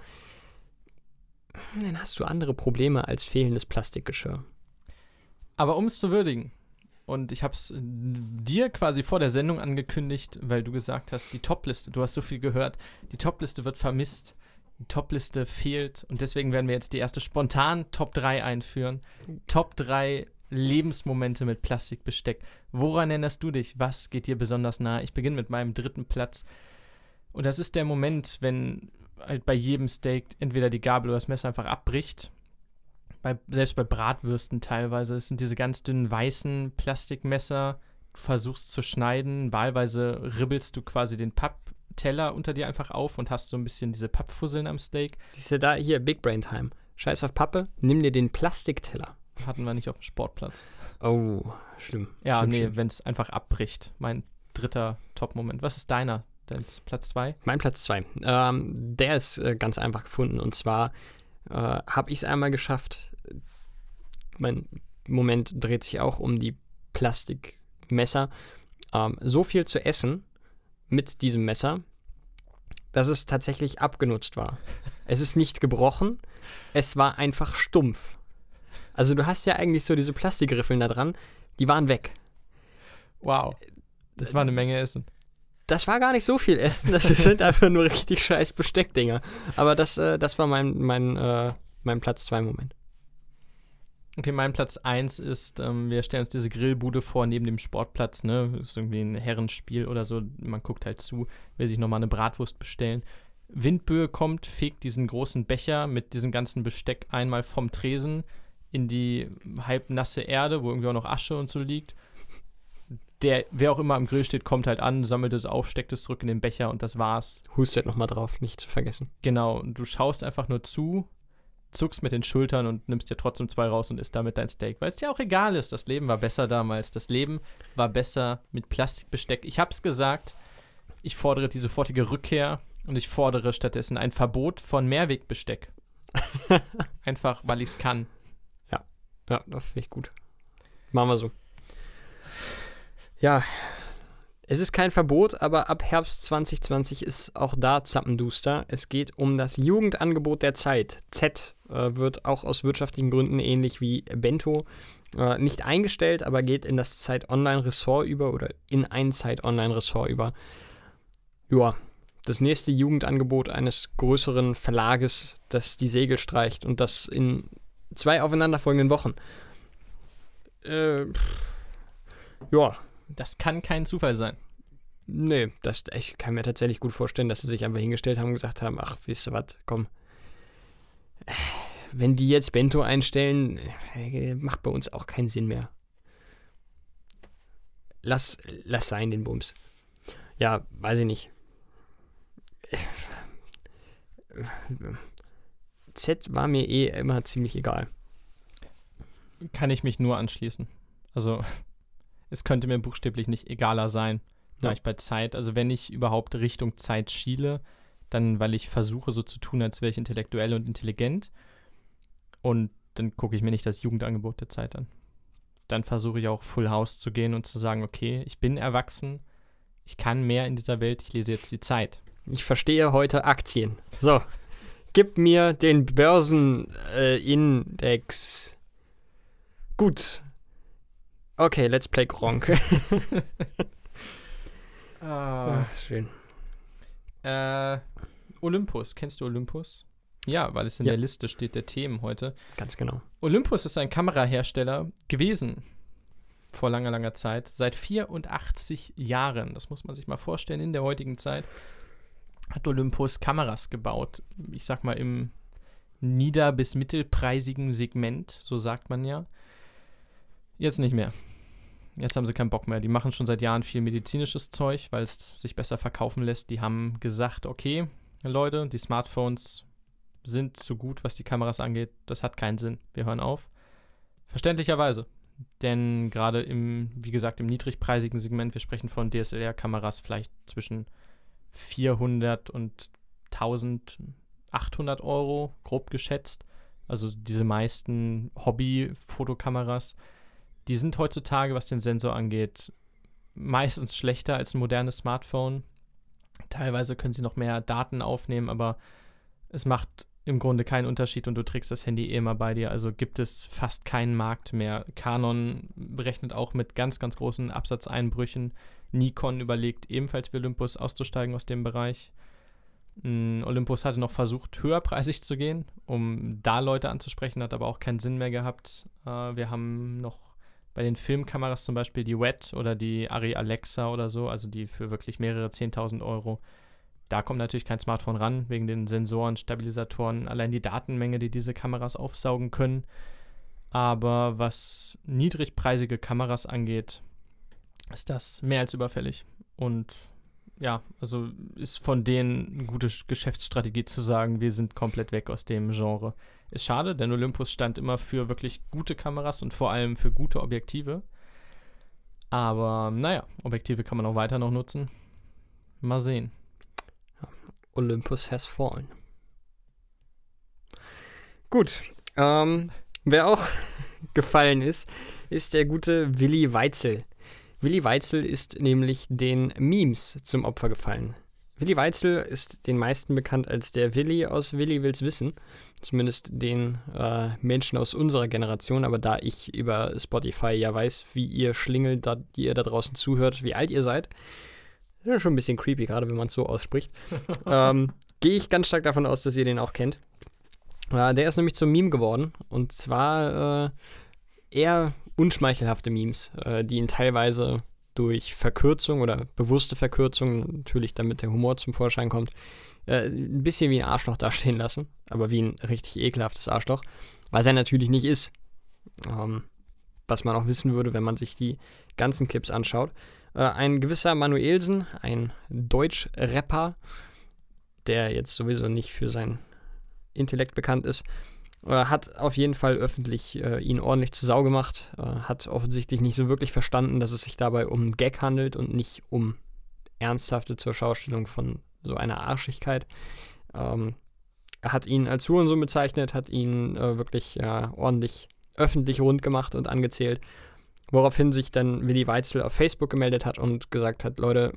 dann hast du andere Probleme als fehlendes Plastikgeschirr. Aber um es zu würdigen, und ich habe es dir quasi vor der Sendung angekündigt, weil du gesagt hast, die Topliste, du hast so viel gehört, die Topliste wird vermisst, die Topliste fehlt und deswegen werden wir jetzt die erste spontan Top 3 einführen. Top 3 Lebensmomente mit Plastikbesteck. Woran erinnerst du dich? Was geht dir besonders nahe? Ich beginne mit meinem dritten Platz. Und das ist der Moment, wenn halt bei jedem Steak entweder die Gabel oder das Messer einfach abbricht bei, selbst bei Bratwürsten teilweise, es sind diese ganz dünnen weißen Plastikmesser, du versuchst zu schneiden, wahlweise ribbelst du quasi den Pappteller unter dir einfach auf und hast so ein bisschen diese Pappfusseln am Steak. Siehst du da hier, Big Brain Time. Scheiß auf Pappe, nimm dir den Plastikteller. Hatten wir nicht auf dem Sportplatz. Oh, schlimm. Ja, schlimm, nee, wenn es einfach abbricht. Mein dritter Top-Moment. Was ist deiner? Dein Platz 2? Mein Platz 2. Ähm, der ist äh, ganz einfach gefunden. Und zwar äh, habe ich es einmal geschafft. Mein Moment dreht sich auch um die Plastikmesser. Ähm, so viel zu essen mit diesem Messer, dass es tatsächlich abgenutzt war. Es ist nicht gebrochen, es war einfach stumpf. Also du hast ja eigentlich so diese Plastikgriffeln da dran, die waren weg. Wow. Das war eine Menge Essen. Das war gar nicht so viel Essen, das sind einfach nur richtig scheiß Besteckdinger. Aber das, äh, das war mein, mein, äh, mein Platz 2 Moment. Okay, mein Platz 1 ist, ähm, wir stellen uns diese Grillbude vor neben dem Sportplatz, ne? Das ist irgendwie ein Herrenspiel oder so. Man guckt halt zu, will sich nochmal eine Bratwurst bestellen. Windböe kommt, fegt diesen großen Becher mit diesem ganzen Besteck einmal vom Tresen in die halbnasse Erde, wo irgendwie auch noch Asche und so liegt. Der, wer auch immer am Grill steht, kommt halt an, sammelt es auf, steckt es zurück in den Becher und das war's. Hustet nochmal drauf, nicht zu vergessen. Genau, und du schaust einfach nur zu, zuckst mit den Schultern und nimmst dir trotzdem zwei raus und isst damit dein Steak, weil es ja auch egal ist. Das Leben war besser damals. Das Leben war besser mit Plastikbesteck. Ich hab's gesagt, ich fordere die sofortige Rückkehr und ich fordere stattdessen ein Verbot von Mehrwegbesteck. Einfach, weil ich's kann. Ja, das finde ich gut. Machen wir so. Ja, es ist kein Verbot, aber ab Herbst 2020 ist auch da zappenduster. Es geht um das Jugendangebot der Zeit. Z äh, wird auch aus wirtschaftlichen Gründen ähnlich wie Bento äh, nicht eingestellt, aber geht in das Zeit Online-Ressort über oder in ein Zeit Online-Ressort über. Ja, das nächste Jugendangebot eines größeren Verlages, das die Segel streicht und das in zwei aufeinanderfolgenden Wochen. Äh, ja, Das kann kein Zufall sein. Nee, das, ich kann mir tatsächlich gut vorstellen, dass sie sich einfach hingestellt haben und gesagt haben, ach, wisst ihr was, komm. Wenn die jetzt Bento einstellen, äh, macht bei uns auch keinen Sinn mehr. Lass, lass sein, den Bums. Ja, weiß ich nicht. Z war mir eh immer ziemlich egal. Kann ich mich nur anschließen. Also, es könnte mir buchstäblich nicht egaler sein, da Ja. ich bei Zeit, also wenn ich überhaupt Richtung Zeit schiele, dann weil ich versuche so zu tun, als wäre ich intellektuell und intelligent. Und dann gucke ich mir nicht das Jugendangebot der Zeit an. Dann versuche ich auch Full House zu gehen und zu sagen, okay, ich bin erwachsen, ich kann mehr in dieser Welt, ich lese jetzt die Zeit. Ich verstehe heute Aktien. So, gib mir den Börsenindex. Gut. Okay, let's play Gronk. Ah, schön. Äh, Olympus, kennst du Olympus? Ja, weil es in Ja. der Liste steht der Themen heute. Ganz genau. Olympus ist ein Kamerahersteller gewesen vor langer, langer Zeit. Seit 84 Jahren, das muss man sich mal vorstellen, in der heutigen Zeit hat Olympus Kameras gebaut. Ich sag mal im nieder- bis mittelpreisigen Segment, so sagt man ja. Jetzt nicht mehr. Jetzt haben sie keinen Bock mehr. Die machen schon seit Jahren viel medizinisches Zeug, weil es sich besser verkaufen lässt. Die haben gesagt, okay, Leute, die Smartphones sind zu gut, was die Kameras angeht. Das hat keinen Sinn. Wir hören auf. Verständlicherweise. Denn gerade im, wie gesagt, im niedrigpreisigen Segment, wir sprechen von DSLR-Kameras vielleicht zwischen 400 und 1800 Euro, grob geschätzt. Also diese meisten Hobby-Fotokameras, die sind heutzutage, was den Sensor angeht, meistens schlechter als ein modernes Smartphone. Teilweise können sie noch mehr Daten aufnehmen, aber es macht im Grunde keinen Unterschied und du trägst das Handy eh immer bei dir. Also gibt es fast keinen Markt mehr. Canon berechnet auch mit ganz, ganz großen Absatzeinbrüchen. Nikon überlegt ebenfalls für Olympus auszusteigen aus dem Bereich. Mm, Olympus hatte noch versucht, höherpreisig zu gehen, um da Leute anzusprechen, hat aber auch keinen Sinn mehr gehabt. Äh, wir haben noch bei den Filmkameras zum Beispiel die WET oder die Arri Alexa oder so, also die für wirklich mehrere 10.000 Euro. Da kommt natürlich kein Smartphone ran, wegen den Sensoren, Stabilisatoren, allein die Datenmenge, die diese Kameras aufsaugen können. Aber was niedrigpreisige Kameras angeht, ist das mehr als überfällig. Und ja, also ist von denen eine gute Sch- Geschäftsstrategie zu sagen, wir sind komplett weg aus dem Genre. Ist schade, denn Olympus stand immer für wirklich gute Kameras und vor allem für gute Objektive. Aber naja, Objektive kann man auch weiter noch nutzen. Mal sehen. Olympus has fallen. Gut. Ähm, wer auch gefallen ist, ist der gute Willi Weitzel. Willi Weitzel ist nämlich den Memes zum Opfer gefallen. Willi Weitzel ist den meisten bekannt als der Willi aus Willi will's wissen. Zumindest den äh, Menschen aus unserer Generation. Aber da ich über Spotify ja weiß, wie ihr schlingelt, da, die ihr da draußen zuhört, wie alt ihr seid, ist ja schon ein bisschen creepy, gerade wenn man es so ausspricht. ähm, Gehe ich ganz stark davon aus, dass ihr den auch kennt. Äh, der ist nämlich zum Meme geworden. Und zwar äh, eher unschmeichelhafte Memes, äh, die ihn teilweise durch Verkürzung oder bewusste Verkürzung, natürlich damit der Humor zum Vorschein kommt, äh, ein bisschen wie ein Arschloch dastehen lassen, aber wie ein richtig ekelhaftes Arschloch, was er natürlich nicht ist. Ähm, was man auch wissen würde, wenn man sich die ganzen Clips anschaut. Äh, ein gewisser Manuelsen, ein Deutsch-Rapper, der jetzt sowieso nicht für sein Intellekt bekannt ist, hat auf jeden Fall öffentlich äh, ihn ordentlich zu Sau gemacht, äh, hat offensichtlich nicht so wirklich verstanden, dass es sich dabei um einen Gag handelt und nicht um ernsthafte zur Schaustellung von so einer Arschigkeit. Ähm, hat ihn als Hurensohn bezeichnet, hat ihn äh, wirklich ordentlich öffentlich rund gemacht und angezählt, woraufhin sich dann Willi Weitzel auf Facebook gemeldet hat und gesagt hat, Leute,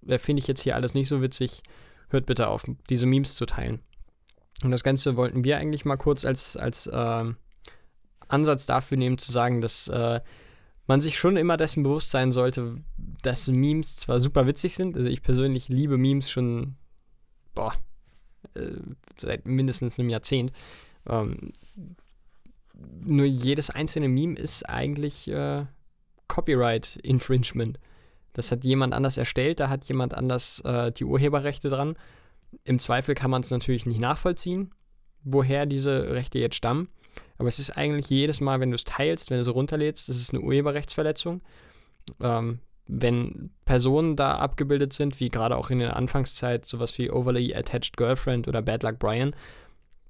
da finde ich jetzt hier alles nicht so witzig, hört bitte auf, diese Memes zu teilen. Und das Ganze wollten wir eigentlich mal kurz als, als äh, Ansatz dafür nehmen, zu sagen, dass äh, man sich schon immer dessen bewusst sein sollte, dass Memes zwar super witzig sind, also ich persönlich liebe Memes schon, boah, äh, seit mindestens einem Jahrzehnt. Ähm, nur jedes einzelne Meme ist eigentlich äh, Copyright Infringement. Das hat jemand anders erstellt, da hat jemand anders äh, die Urheberrechte dran im Zweifel kann man es natürlich nicht nachvollziehen, woher diese Rechte jetzt stammen. Aber es ist eigentlich jedes Mal, wenn du es teilst, wenn du es runterlädst, das ist eine Urheberrechtsverletzung. Ähm, wenn Personen da abgebildet sind, wie gerade auch in der Anfangszeit sowas wie Overly Attached Girlfriend oder Bad Luck Brian,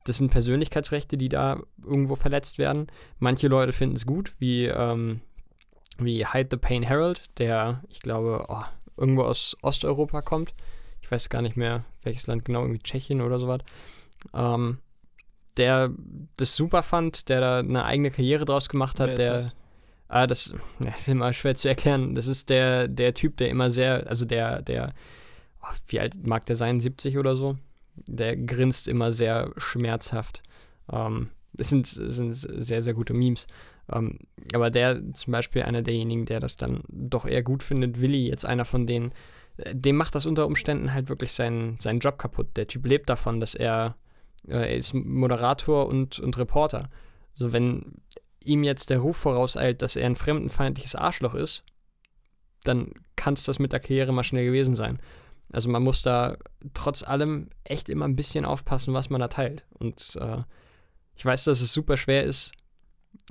das sind Persönlichkeitsrechte, die da irgendwo verletzt werden. Manche Leute finden es gut, wie, ähm, wie Hide the Pain Herald, der, ich glaube, oh, irgendwo aus Osteuropa kommt weiß gar nicht mehr, welches Land genau, irgendwie Tschechien oder sowas, ähm, der das super fand, der da eine eigene Karriere draus gemacht hat, Wer der. das? Ah, das, ja, ist immer schwer zu erklären. Das ist der, der Typ, der immer sehr, also der, der, oh, wie alt mag der sein, 70 oder so? Der grinst immer sehr schmerzhaft. Ähm, es sind, sind sehr, sehr gute Memes. Ähm, aber der zum Beispiel einer derjenigen, der das dann doch eher gut findet, Willi, jetzt einer von denen, dem macht das unter Umständen halt wirklich seinen, seinen Job kaputt. Der Typ lebt davon, dass er, äh, er ist Moderator und, und Reporter. So, wenn ihm jetzt der Ruf vorauseilt, dass er ein fremdenfeindliches Arschloch ist, dann kann es das mit der Karriere mal schnell gewesen sein. Also man muss da trotz allem echt immer ein bisschen aufpassen, was man da teilt. Und äh, ich weiß, dass es super schwer ist.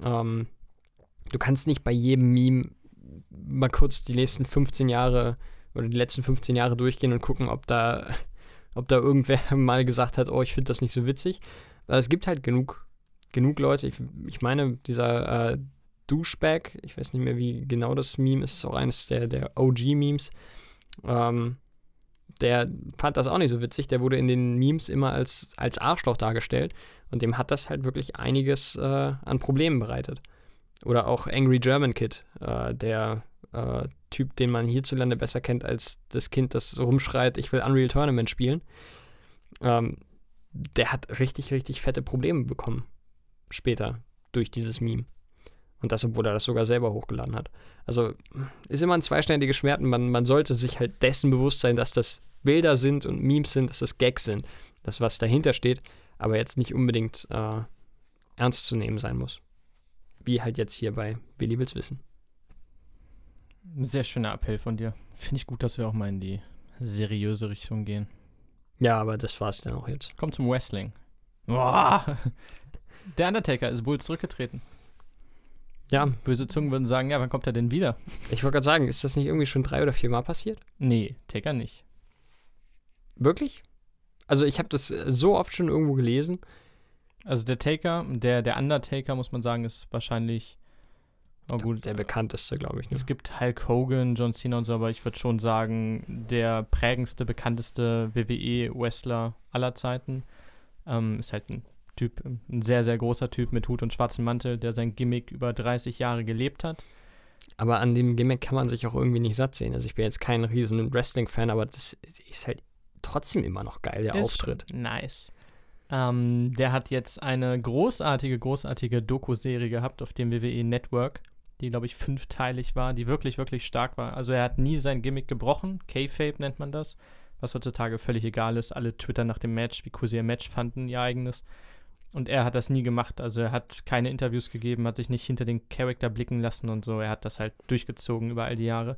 Ähm, du kannst nicht bei jedem Meme mal kurz die nächsten 15 Jahre oder die letzten 15 Jahre durchgehen und gucken, ob da, ob da irgendwer mal gesagt hat, oh, ich finde das nicht so witzig. Aber es gibt halt genug, genug Leute. Ich, ich meine, dieser äh, Douchebag, ich weiß nicht mehr, wie genau das Meme ist, ist auch eines der, der OG-Memes. Ähm, der fand das auch nicht so witzig. Der wurde in den Memes immer als, als Arschloch dargestellt. Und dem hat das halt wirklich einiges äh, an Problemen bereitet. Oder auch Angry German Kid, äh, der äh, Typ, den man hierzulande besser kennt als das Kind, das rumschreit, ich will Unreal Tournament spielen. Ähm, der hat richtig, richtig fette Probleme bekommen. Später durch dieses Meme. Und das, obwohl er das sogar selber hochgeladen hat. Also ist immer ein zweiständiges Schmerz. Man, man sollte sich halt dessen bewusst sein, dass das Bilder sind und Memes sind, dass das Gags sind. Das, was dahinter steht, aber jetzt nicht unbedingt äh, ernst zu nehmen sein muss. Wie halt jetzt hier bei Willi will's wissen. Sehr schöner Appell von dir. Finde ich gut, dass wir auch mal in die seriöse Richtung gehen. Ja, aber das war's dann auch jetzt. Komm zum Wrestling. Boah. Der Undertaker ist wohl zurückgetreten. Ja. Böse Zungen würden sagen, ja, wann kommt er denn wieder? Ich wollte gerade sagen, ist das nicht irgendwie schon drei oder vier Mal passiert? Nee, Taker nicht. Wirklich? Also ich habe das so oft schon irgendwo gelesen. Also der Taker, der, der Undertaker, muss man sagen, ist wahrscheinlich Oh, gut, der bekannteste, glaube ich. Ne? Es gibt Hulk Hogan, John Cena und so, aber ich würde schon sagen, der prägendste, bekannteste WWE-Wrestler aller Zeiten ähm, ist halt ein Typ, ein sehr, sehr großer Typ mit Hut und schwarzem Mantel, der sein Gimmick über 30 Jahre gelebt hat. Aber an dem Gimmick kann man sich auch irgendwie nicht satt sehen. Also ich bin jetzt kein riesen Wrestling-Fan, aber das ist halt trotzdem immer noch geil, der Ist Auftritt. Nice. Ähm, der hat jetzt eine großartige, großartige Doku-Serie gehabt auf dem WWE Network, die, glaube ich, fünfteilig war, die wirklich, wirklich stark war. Also er hat nie sein Gimmick gebrochen. K-Fape nennt man das, was heutzutage völlig egal ist. Alle twittern nach dem Match, wie cool sie ihr Match fanden, ihr eigenes. Und er hat das nie gemacht. Also er hat keine Interviews gegeben, hat sich nicht hinter den Charakter blicken lassen und so. Er hat das halt durchgezogen über all die Jahre.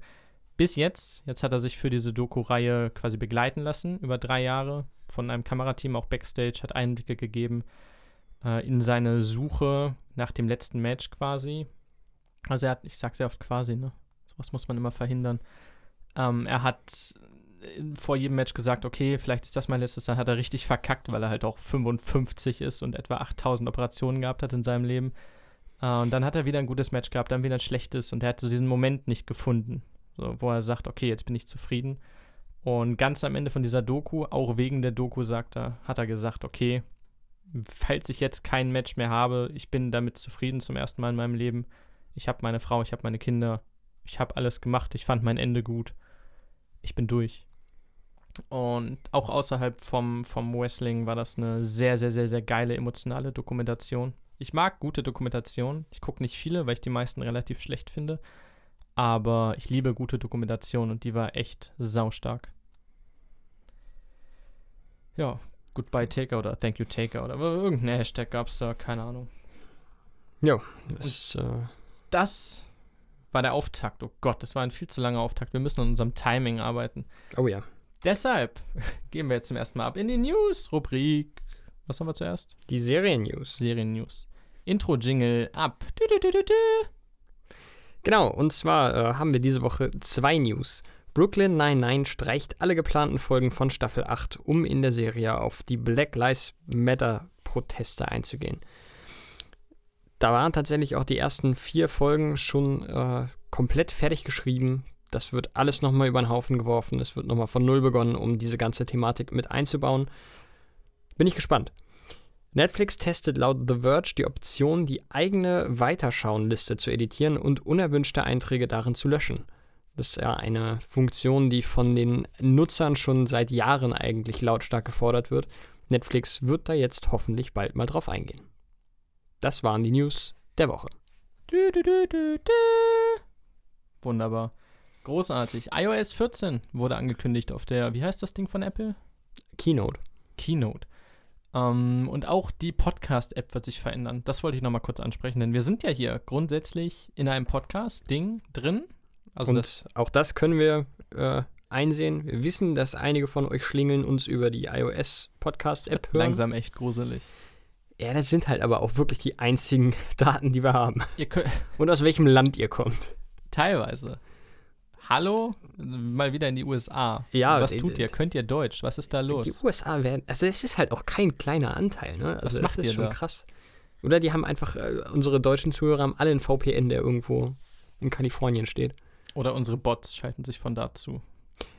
Bis jetzt, jetzt hat er sich für diese Doku-Reihe quasi begleiten lassen, über drei Jahre, von einem Kamerateam auch Backstage, hat Einblicke gegeben äh, in seine Suche nach dem letzten Match quasi. Also er hat, ich sag sehr oft quasi, ne? Sowas muss man immer verhindern. Ähm, er hat äh, vor jedem Match gesagt, okay, vielleicht ist das mein letztes, dann hat er richtig verkackt, weil er halt auch 55 ist und etwa 8000 Operationen gehabt hat in seinem Leben. Äh, und dann hat er wieder ein gutes Match gehabt, dann wieder ein schlechtes und er hat so diesen Moment nicht gefunden, so, wo er sagt, okay, jetzt bin ich zufrieden. Und ganz am Ende von dieser Doku, auch wegen der Doku, sagt er, hat er gesagt, okay, falls ich jetzt kein Match mehr habe, ich bin damit zufrieden zum ersten Mal in meinem Leben. Ich habe meine Frau, ich habe meine Kinder, ich habe alles gemacht, ich fand mein Ende gut. Ich bin durch. Und auch außerhalb vom, vom Wrestling war das eine sehr, sehr, sehr, sehr geile emotionale Dokumentation. Ich mag gute Dokumentationen. Ich gucke nicht viele, weil ich die meisten relativ schlecht finde. Aber ich liebe gute Dokumentation und die war echt saustark. Ja, Goodbye Taker oder Thank You Taker oder irgendein Hashtag gab es da, keine Ahnung. Ja, das, äh, Das war der Auftakt. Oh Gott, das war ein viel zu langer Auftakt. Wir müssen an unserem Timing arbeiten. oh ja. Deshalb gehen wir jetzt zum ersten Mal ab in die News-Rubrik. Was haben wir zuerst? Die Serien-News. Serien-News. Intro-Jingle ab. Du, du, du. Genau, und zwar äh, haben wir diese Woche zwei News. Brooklyn 99 streicht alle geplanten Folgen von Staffel 8, um in der Serie auf die Black Lives Matter Proteste einzugehen. Da waren tatsächlich auch die ersten vier Folgen schon äh, komplett fertig geschrieben. Das wird alles nochmal über den Haufen geworfen. Es wird nochmal von Null begonnen, um diese ganze Thematik mit einzubauen. Bin ich gespannt. Netflix testet laut The Verge die Option, die eigene Weiterschauenliste zu editieren und unerwünschte Einträge darin zu löschen. Das ist ja eine Funktion, die von den Nutzern schon seit Jahren eigentlich lautstark gefordert wird. Netflix wird da jetzt hoffentlich bald mal drauf eingehen. Das waren die News der Woche. Du, du, du. Wunderbar. Großartig. iOS 14 wurde angekündigt auf der, wie heißt das Ding von Apple? Keynote. Keynote. Ähm, und auch die Podcast-App wird sich verändern. Das wollte ich nochmal kurz ansprechen, denn wir sind ja hier grundsätzlich in einem Podcast-Ding drin. Also und das, auch das können wir äh, einsehen. Wir wissen, dass einige von euch Schlingeln uns über die iOS-Podcast-App hören. langsam echt gruselig. Ja, das sind halt aber auch wirklich die einzigen Daten, die wir haben. Und aus welchem Land ihr kommt. teilweise. Hallo? Mal wieder in die USA. Ja, Was äh, tut ihr? Könnt ihr Deutsch? Was ist da Die los? USA werden, also es ist halt auch kein kleiner Anteil, ne? Also macht das ist schon da? krass. Oder die haben einfach, äh, unsere deutschen Zuhörer haben alle einen VPN, der irgendwo in Kalifornien steht. Oder unsere Bots schalten sich von da zu.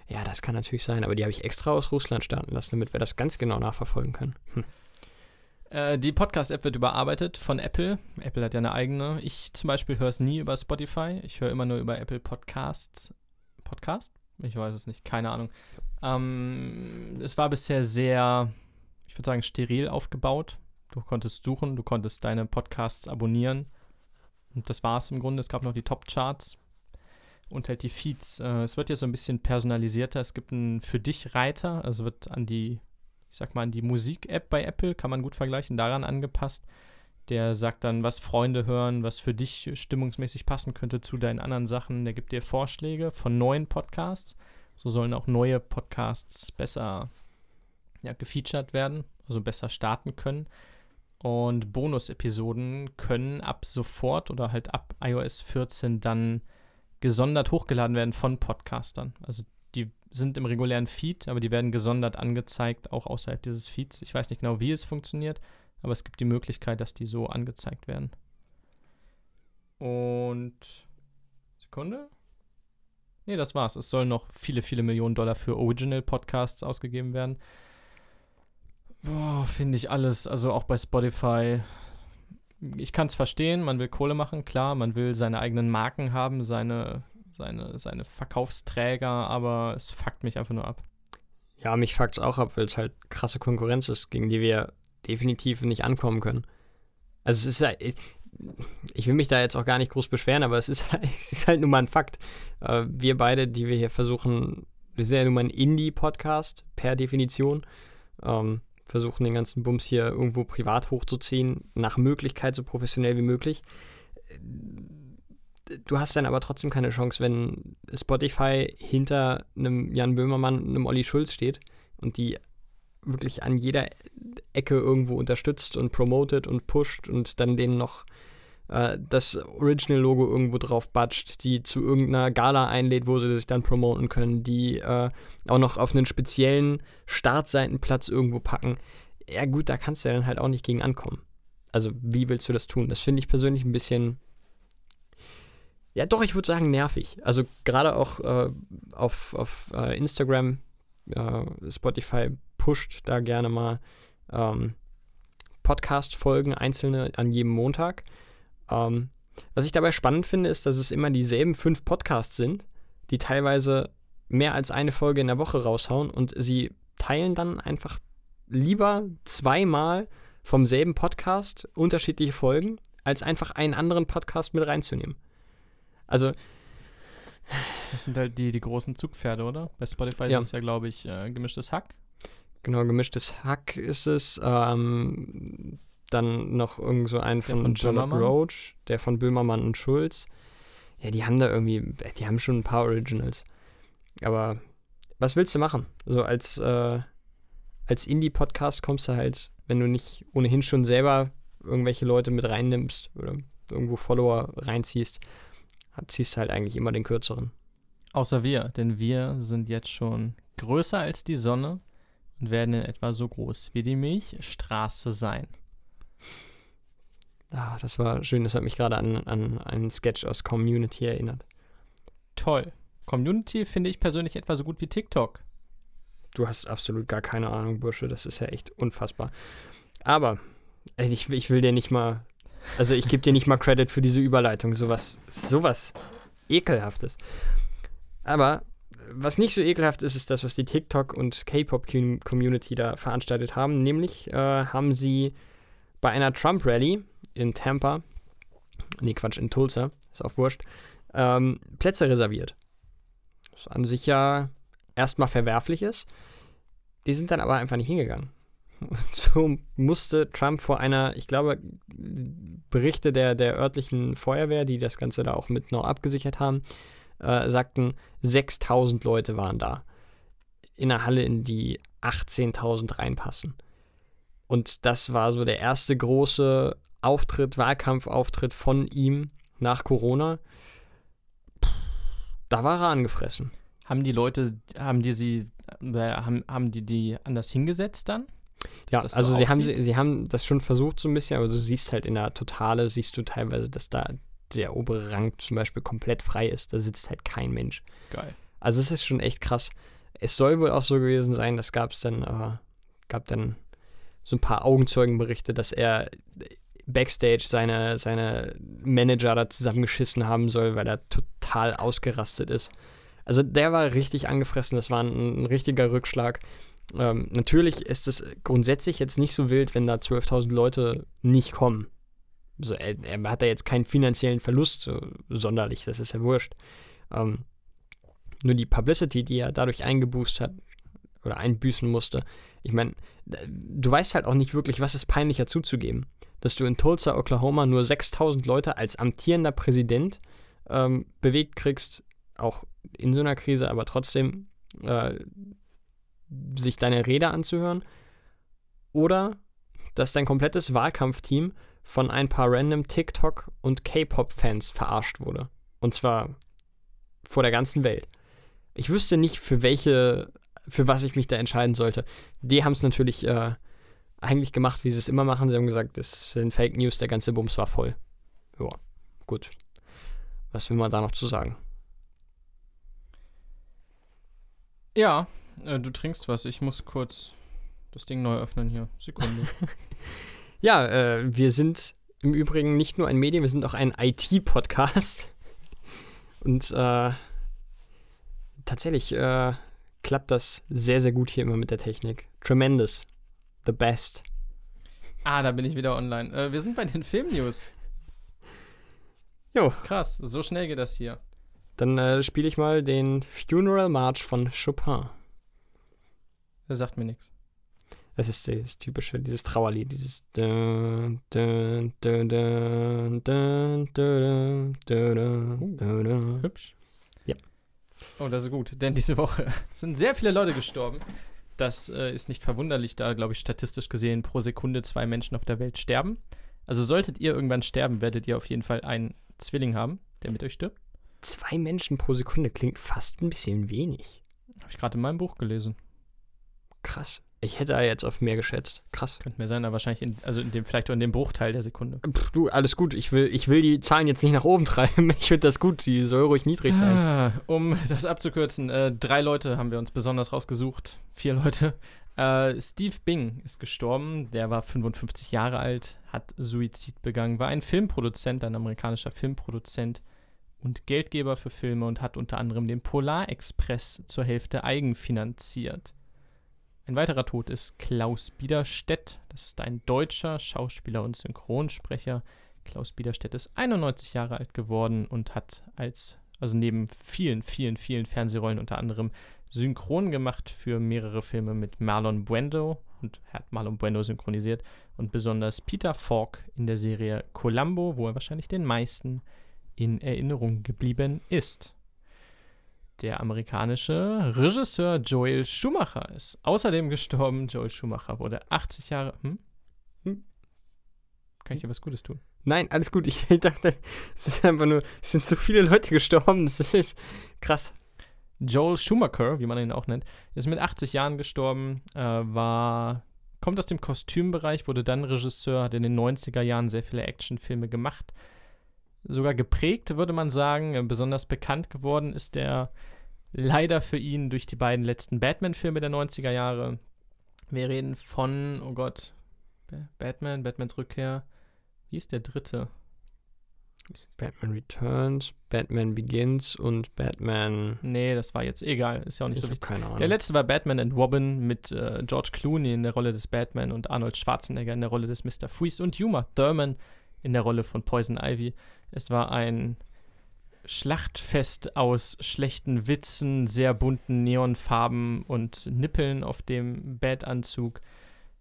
Ja, das kann natürlich sein, aber die habe ich extra aus Russland starten lassen, damit wir das ganz genau nachverfolgen können. Hm. Äh, die Podcast-App wird überarbeitet von Apple. Apple hat ja eine eigene. Ich zum Beispiel höre es nie über Spotify. Ich höre immer nur über Apple Podcasts. Podcast? Ich weiß es nicht, keine Ahnung. Ähm, es war bisher sehr, ich würde sagen, steril aufgebaut. Du konntest suchen, du konntest deine Podcasts abonnieren. Und das war es im Grunde. Es gab noch die Top-Charts und halt die Feeds. Äh, es wird jetzt so ein bisschen personalisierter. Es gibt einen für dich Reiter, also wird an die ich sag mal, an die Musik-App bei Apple, kann man gut vergleichen, daran angepasst. Der sagt dann, was Freunde hören, was für dich stimmungsmäßig passen könnte zu deinen anderen Sachen. Der gibt dir Vorschläge von neuen Podcasts. So sollen auch neue Podcasts besser ja, gefeatured werden, also besser starten können. Und Bonus-Episoden können ab sofort oder halt ab iOS 14 dann gesondert hochgeladen werden von Podcastern. Also die sind im regulären Feed, aber die werden gesondert angezeigt, auch außerhalb dieses Feeds. Ich weiß nicht genau, wie es funktioniert, aber es gibt die Möglichkeit, dass die so angezeigt werden. Und Sekunde. Nee, das war's. Es sollen noch viele, viele Millionen Dollar für Original Podcasts ausgegeben werden. Boah, finde ich alles, also auch bei Spotify. Ich kann es verstehen, man will Kohle machen, klar, man will seine eigenen Marken haben, seine, seine, seine Verkaufsträger, aber es fuckt mich einfach nur ab. Ja, mich fuckt's auch ab, weil es halt krasse Konkurrenz ist, gegen die wir definitiv nicht ankommen können. Also es ist ja, ich, ich will mich da jetzt auch gar nicht groß beschweren, aber es ist, es ist halt nun mal ein Fakt. Äh, wir beide, die wir hier versuchen, wir sind ja nun mal ein Indie-Podcast per Definition, ähm, versuchen den ganzen Bums hier irgendwo privat hochzuziehen, nach Möglichkeit so professionell wie möglich. Du hast dann aber trotzdem keine Chance, wenn Spotify hinter einem Jan Böhmermann, einem Olli Schulz steht und die wirklich an jeder Ecke irgendwo unterstützt und promotet und pusht und dann denen noch äh, das Original-Logo irgendwo drauf batscht, die zu irgendeiner Gala einlädt, wo sie sich dann promoten können, die äh, auch noch auf einen speziellen Startseitenplatz irgendwo packen. Ja gut, da kannst du ja dann halt auch nicht gegen ankommen. Also wie willst du das tun? Das finde ich persönlich ein bisschen, ja doch, ich würde sagen nervig. Also gerade auch äh, auf, auf äh, Instagram, äh, Spotify pusht da gerne mal ähm, Podcast-Folgen einzelne an jedem Montag. Ähm, was ich dabei spannend finde, ist, dass es immer dieselben fünf Podcasts sind, die teilweise mehr als eine Folge in der Woche raushauen und sie teilen dann einfach lieber zweimal vom selben Podcast unterschiedliche Folgen, als einfach einen anderen Podcast mit reinzunehmen. Also. Das sind halt die, die großen Zugpferde, oder? Bei Spotify ja. ist es ja, glaube ich, äh, gemischtes Hack. Genau, gemischtes Hack ist es. Ähm, dann noch irgend so einen von, von Charlotte Roach, der von Böhmermann und Schulz. Ja, die haben da irgendwie, die haben schon ein paar Originals. Aber was willst du machen? So als, äh, als Indie-Podcast kommst du halt, wenn du nicht ohnehin schon selber irgendwelche Leute mit reinnimmst oder irgendwo Follower reinziehst, ziehst du halt eigentlich immer den kürzeren. Außer wir, denn wir sind jetzt schon größer als die Sonne und werden in etwa so groß wie die Milchstraße sein. Ah, das war schön, das hat mich gerade an, an einen Sketch aus Community erinnert. Toll. Community finde ich persönlich etwa so gut wie TikTok. Du hast absolut gar keine Ahnung, Bursche. Das ist ja echt unfassbar. Aber ich, ich will dir nicht mal, also ich gebe dir nicht mal Credit für diese Überleitung. Sowas, sowas ekelhaftes. Aber was nicht so ekelhaft ist, ist das, was die TikTok und K-Pop-Community da veranstaltet haben. Nämlich äh, haben sie bei einer Trump-Rally in Tampa, nee, Quatsch, in Tulsa, ist auch wurscht, ähm, Plätze reserviert. Was an sich ja erstmal verwerflich ist. Die sind dann aber einfach nicht hingegangen. Und so musste Trump vor einer, ich glaube, Berichte der, der örtlichen Feuerwehr, die das Ganze da auch mit noch abgesichert haben, äh, sagten, 6000 Leute waren da. In einer Halle, in die 18.000 reinpassen. Und das war so der erste große Auftritt, Wahlkampfauftritt von ihm nach Corona, da war er angefressen. Haben die Leute, haben die sie, äh, haben, haben die die anders hingesetzt dann? Ja, also so sie haben, sie, sie haben das schon versucht so ein bisschen, aber du siehst halt in der Totale, siehst du teilweise, dass da der obere Rang zum Beispiel komplett frei ist. Da sitzt halt kein Mensch. Geil. Also es ist schon echt krass. Es soll wohl auch so gewesen sein, das gab es dann, äh, gab dann so ein paar Augenzeugenberichte, dass er Backstage seine, seine Manager da zusammengeschissen haben soll, weil er total ausgerastet ist. Also der war richtig angefressen, das war ein, ein richtiger Rückschlag. Ähm, natürlich ist es grundsätzlich jetzt nicht so wild, wenn da 12.000 Leute nicht kommen. Also er, er, hat da jetzt keinen finanziellen Verlust so, sonderlich, das ist ja wurscht. Ähm, nur die Publicity, die er dadurch eingeboost hat oder einbüßen musste. Ich meine, du weißt halt auch nicht wirklich, was ist peinlicher zuzugeben dass du in Tulsa, Oklahoma nur 6000 Leute als amtierender Präsident ähm, bewegt kriegst, auch in so einer Krise, aber trotzdem äh, sich deine Rede anzuhören. Oder dass dein komplettes Wahlkampfteam von ein paar random TikTok- und K-Pop-Fans verarscht wurde. Und zwar vor der ganzen Welt. Ich wüsste nicht, für welche, für was ich mich da entscheiden sollte. Die haben es natürlich äh, eigentlich gemacht, wie sie es immer machen. Sie haben gesagt, das sind Fake News, der ganze Bums war voll. Ja, gut. Was will man da noch zu sagen? Ja, äh, du trinkst was. Ich muss kurz das Ding neu öffnen hier. Sekunde. ja, äh, wir sind im Übrigen nicht nur ein Medium, wir sind auch ein IT-Podcast. Und äh, tatsächlich äh, klappt das sehr, sehr gut hier immer mit der Technik. Tremendous. The best. Ah, da bin ich wieder online. Äh, wir sind bei den Filmnews. Jo. Krass, so schnell geht das hier. Dann äh, spiele ich mal den Funeral March von Chopin. Er sagt mir nichts. Das ist das typische, dieses Trauerlied, dieses. Hübsch. Ja. Oh, das ist gut, denn diese Woche sind sehr viele Leute gestorben. Das äh, ist nicht verwunderlich, da, glaube ich, statistisch gesehen pro Sekunde zwei Menschen auf der Welt sterben. Also solltet ihr irgendwann sterben, werdet ihr auf jeden Fall einen Zwilling haben, der mit euch stirbt. Zwei Menschen pro Sekunde klingt fast ein bisschen wenig. Habe ich gerade in meinem Buch gelesen. Krass. Ich hätte da jetzt auf mehr geschätzt. Krass. Könnte mir sein, aber wahrscheinlich in, also in dem, vielleicht auch in dem Bruchteil der Sekunde. Pff, du, alles gut. Ich will, ich will die Zahlen jetzt nicht nach oben treiben. Ich finde das gut. Die soll ruhig niedrig sein. Ah, um das abzukürzen, äh, drei Leute haben wir uns besonders rausgesucht. Vier Leute. Äh, Steve Bing ist gestorben. Der war 55 Jahre alt, hat Suizid begangen, war ein Filmproduzent, ein amerikanischer Filmproduzent und Geldgeber für Filme und hat unter anderem den Polarexpress zur Hälfte eigenfinanziert. Ein weiterer Tod ist Klaus Biederstedt. Das ist ein deutscher Schauspieler und Synchronsprecher. Klaus Biederstedt ist 91 Jahre alt geworden und hat als, also neben vielen, vielen, vielen Fernsehrollen unter anderem synchron gemacht für mehrere Filme mit Marlon Brando und hat Marlon Brando synchronisiert und besonders Peter Falk in der Serie Columbo, wo er wahrscheinlich den meisten in Erinnerung geblieben ist. Der amerikanische Regisseur Joel Schumacher ist außerdem gestorben. Joel Schumacher wurde 80 Jahre. Hm? Hm? Kann ich dir was Gutes tun? Nein, alles gut. Ich dachte, es ist einfach nur, es sind so viele Leute gestorben. Das ist krass. Joel Schumacher, wie man ihn auch nennt, ist mit 80 Jahren gestorben, äh, war, kommt aus dem Kostümbereich, wurde dann Regisseur, hat in den 90er Jahren sehr viele Actionfilme gemacht. Sogar geprägt, würde man sagen. Äh, besonders bekannt geworden ist er leider für ihn durch die beiden letzten Batman-Filme der 90er Jahre. Wir reden von, oh Gott, Batman, Batmans Rückkehr. Wie ist der dritte? Batman Returns, Batman Begins und Batman. Nee, das war jetzt egal. Ist ja auch nicht ich so wichtig. keine Ahnung. Der letzte war Batman and Robin mit äh, George Clooney in der Rolle des Batman und Arnold Schwarzenegger in der Rolle des Mr. Freeze und Uma Thurman in der Rolle von Poison Ivy. Es war ein Schlachtfest aus schlechten Witzen, sehr bunten Neonfarben und Nippeln auf dem Batanzug.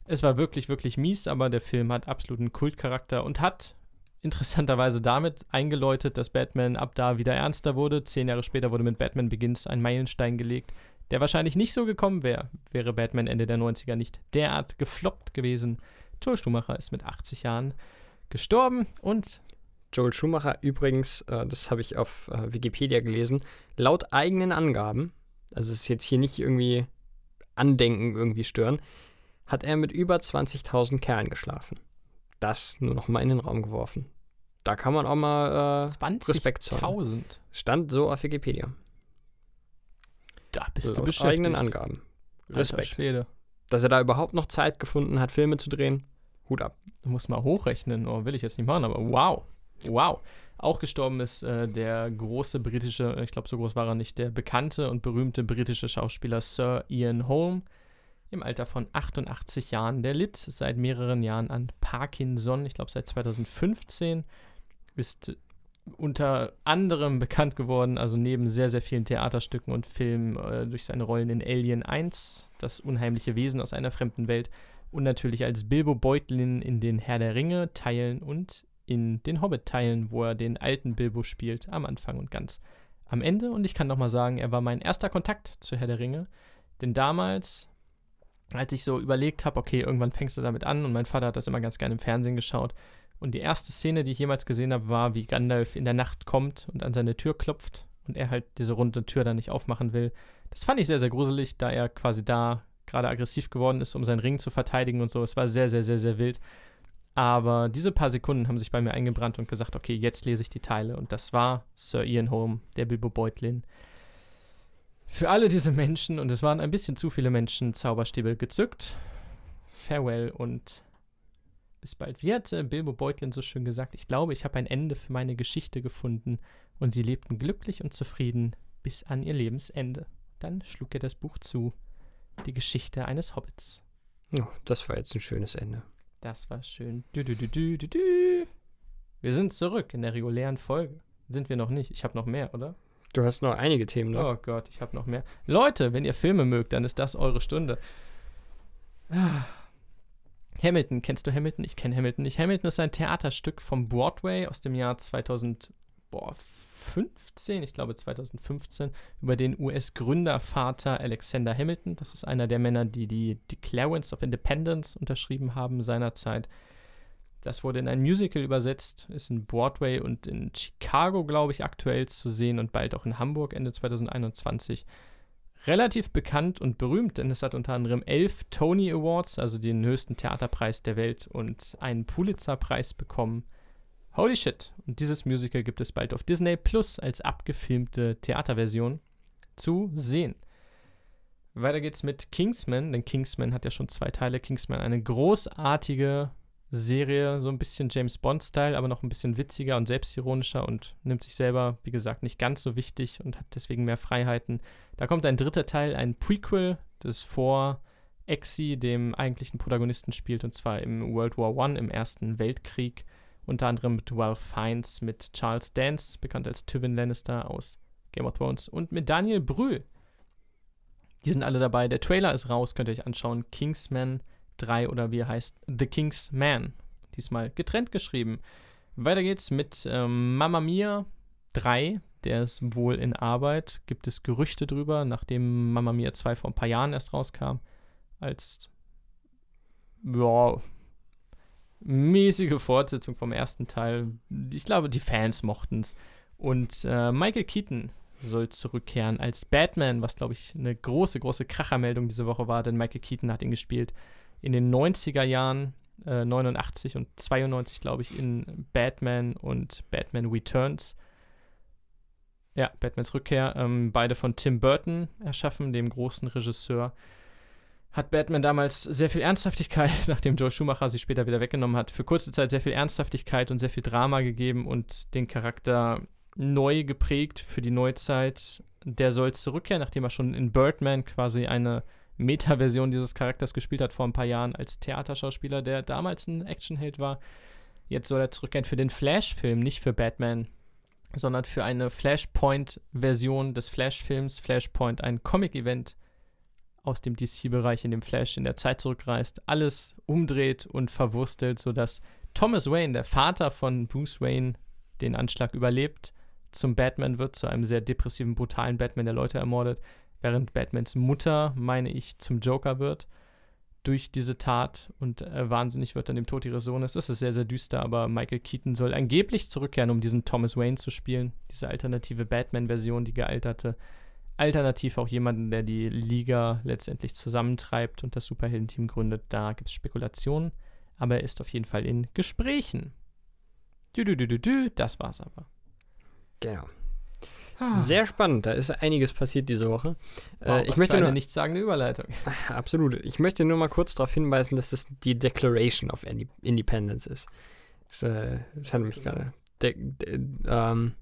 Es war wirklich, wirklich mies, aber der Film hat absoluten Kultcharakter und hat interessanterweise damit eingeläutet, dass Batman ab da wieder ernster wurde. Zehn Jahre später wurde mit Batman Begins ein Meilenstein gelegt, der wahrscheinlich nicht so gekommen wäre, wäre Batman Ende der 90er nicht derart gefloppt gewesen. Joel Schumacher ist mit 80 Jahren gestorben und Joel Schumacher übrigens, äh, das habe ich auf äh, Wikipedia gelesen, laut eigenen Angaben, also es ist jetzt hier nicht irgendwie Andenken irgendwie stören, hat er mit über 20.000 Kerlen geschlafen. Das nur noch mal in den Raum geworfen. Da kann man auch mal äh, Respekt zollen. 20.000. Stand so auf Wikipedia. Da bist du laut beschäftigt. eigenen Angaben. Respekt. Dass er da überhaupt noch Zeit gefunden hat, Filme zu drehen, Hut ab. Du musst mal hochrechnen. Oh, will ich jetzt nicht machen, aber wow. Wow. Auch gestorben ist äh, der große britische, ich glaube, so groß war er nicht, der bekannte und berühmte britische Schauspieler Sir Ian Holm im Alter von 88 Jahren. Der litt seit mehreren Jahren an Parkinson, ich glaube seit 2015, ist unter anderem bekannt geworden, also neben sehr, sehr vielen Theaterstücken und Filmen, äh, durch seine Rollen in Alien 1, das unheimliche Wesen aus einer fremden Welt, und natürlich als Bilbo Beutlin in den Herr der Ringe Teilen und in den Hobbit Teilen, wo er den alten Bilbo spielt, am Anfang und ganz am Ende. Und ich kann nochmal sagen, er war mein erster Kontakt zu Herr der Ringe, denn damals, als ich so überlegt habe, okay, irgendwann fängst du damit an, und mein Vater hat das immer ganz gerne im Fernsehen geschaut, und die erste Szene, die ich jemals gesehen habe, war, wie Gandalf in der Nacht kommt und an seine Tür klopft und er halt diese runde Tür da nicht aufmachen will. Das fand ich sehr, sehr gruselig, da er quasi da gerade aggressiv geworden ist, um seinen Ring zu verteidigen und so. Es war sehr, sehr, sehr, sehr wild. Aber diese paar Sekunden haben sich bei mir eingebrannt und gesagt, okay, jetzt lese ich die Teile. Und das war Sir Ian Holm, der Bilbo Beutlin. Für alle diese Menschen, und es waren ein bisschen zu viele Menschen, Zauberstäbe gezückt. Farewell und bis bald. Wie hat äh, Bilbo Beutlin so schön gesagt? Ich glaube, ich habe ein Ende für meine Geschichte gefunden und sie lebten glücklich und zufrieden bis an ihr Lebensende. dann schlug er das Buch zu. Die Geschichte eines Hobbits. Oh, das war jetzt ein schönes Ende. Das war schön. Du, du, du. Wir sind zurück in der regulären Folge. Sind wir noch nicht? Ich habe noch mehr, oder? Du hast noch einige Themen, ne? Oh Gott, ich habe noch mehr. Leute, wenn ihr Filme mögt, dann ist das eure Stunde. Ah. Hamilton, kennst du Hamilton? Ich kenne Hamilton nicht. Hamilton ist ein Theaterstück vom Broadway aus dem Jahr 2015, ich glaube 2015, über den US-Gründervater Alexander Hamilton. Das ist einer der Männer, die die Declarance of Independence unterschrieben haben seinerzeit. Das wurde in ein Musical übersetzt, ist in Broadway und in Chicago, glaube ich, aktuell zu sehen und bald auch in Hamburg Ende 2021 relativ bekannt und berühmt, denn es hat unter anderem elf Tony Awards, also den höchsten Theaterpreis der Welt, und einen Pulitzer-Preis bekommen. Holy shit! Und dieses Musical gibt es bald auf Disney Plus als abgefilmte Theaterversion zu sehen. Weiter geht's mit Kingsman, denn Kingsman hat ja schon zwei Teile. Kingsman, eine großartige Serie, so ein bisschen James Bond-Style, aber noch ein bisschen witziger und selbstironischer und nimmt sich selber, wie gesagt, nicht ganz so wichtig und hat deswegen mehr Freiheiten. Da kommt ein dritter Teil, ein Prequel, das vor Exi, dem eigentlichen Protagonisten, spielt, und zwar im World War I, im Ersten Weltkrieg. Unter anderem mit Ralph Fiennes, mit Charles Dance, bekannt als Tywin Lannister aus Game of Thrones, und mit Daniel Brühl. Die sind alle dabei. Der Trailer ist raus, könnt ihr euch anschauen. Kingsman 3 oder wie er heißt, The King's Man. Diesmal getrennt geschrieben. Weiter geht's mit ähm, Mamma Mia 3. Der ist wohl in Arbeit. Gibt es Gerüchte drüber, nachdem Mamma Mia 2 vor ein paar Jahren erst rauskam. Als, ja, mäßige Fortsetzung vom ersten Teil. Ich glaube, die Fans mochten es. Und äh, Michael Keaton soll zurückkehren als Batman, was, glaube ich, eine große, große Krachermeldung diese Woche war, denn Michael Keaton hat ihn gespielt in den 90er Jahren, äh, 89 und 92, glaube ich, in Batman und Batman Returns. Ja, Batmans Rückkehr, ähm, beide von Tim Burton erschaffen, dem großen Regisseur. Hat Batman damals sehr viel Ernsthaftigkeit, nachdem Joe Schumacher sie später wieder weggenommen hat, für kurze Zeit sehr viel Ernsthaftigkeit und sehr viel Drama gegeben und den Charakter neu geprägt für die Neuzeit. Der soll zurückkehren, nachdem er schon in Birdman quasi eine Meta-Version dieses Charakters gespielt hat vor ein paar Jahren als Theaterschauspieler, der damals ein Actionheld war. Jetzt soll er zurückkehren für den Flash-Film, nicht für Batman, sondern für eine Flashpoint-Version des Flash-Films. Flashpoint, ein Comic-Event aus dem DC-Bereich, in dem Flash in der Zeit zurückreist, alles umdreht und verwurstelt, sodass Thomas Wayne, der Vater von Bruce Wayne, den Anschlag überlebt, zum Batman wird, zu einem sehr depressiven, brutalen Batman, der Leute ermordet während Batmans Mutter, meine ich, zum Joker wird durch diese Tat und äh, wahnsinnig wird an dem Tod ihres Sohnes. Das ist sehr, sehr düster, aber Michael Keaton soll angeblich zurückkehren, um diesen Thomas Wayne zu spielen. Diese alternative Batman-Version, die gealterte. Alternativ auch jemanden, der die Liga letztendlich zusammentreibt und das Superhelden-Team gründet. Da gibt es Spekulationen, aber er ist auf jeden Fall in Gesprächen. Du, du, du, du, du, das war's aber. Genau. Sehr spannend, da ist einiges passiert diese Woche. Äh, wow, äh, ich möchte eine nur nichtssagende Überleitung. Absolut. Ich möchte nur mal kurz darauf hinweisen, dass das die Declaration of Independence ist. Das, äh, das hat mich gerade. De de ähm,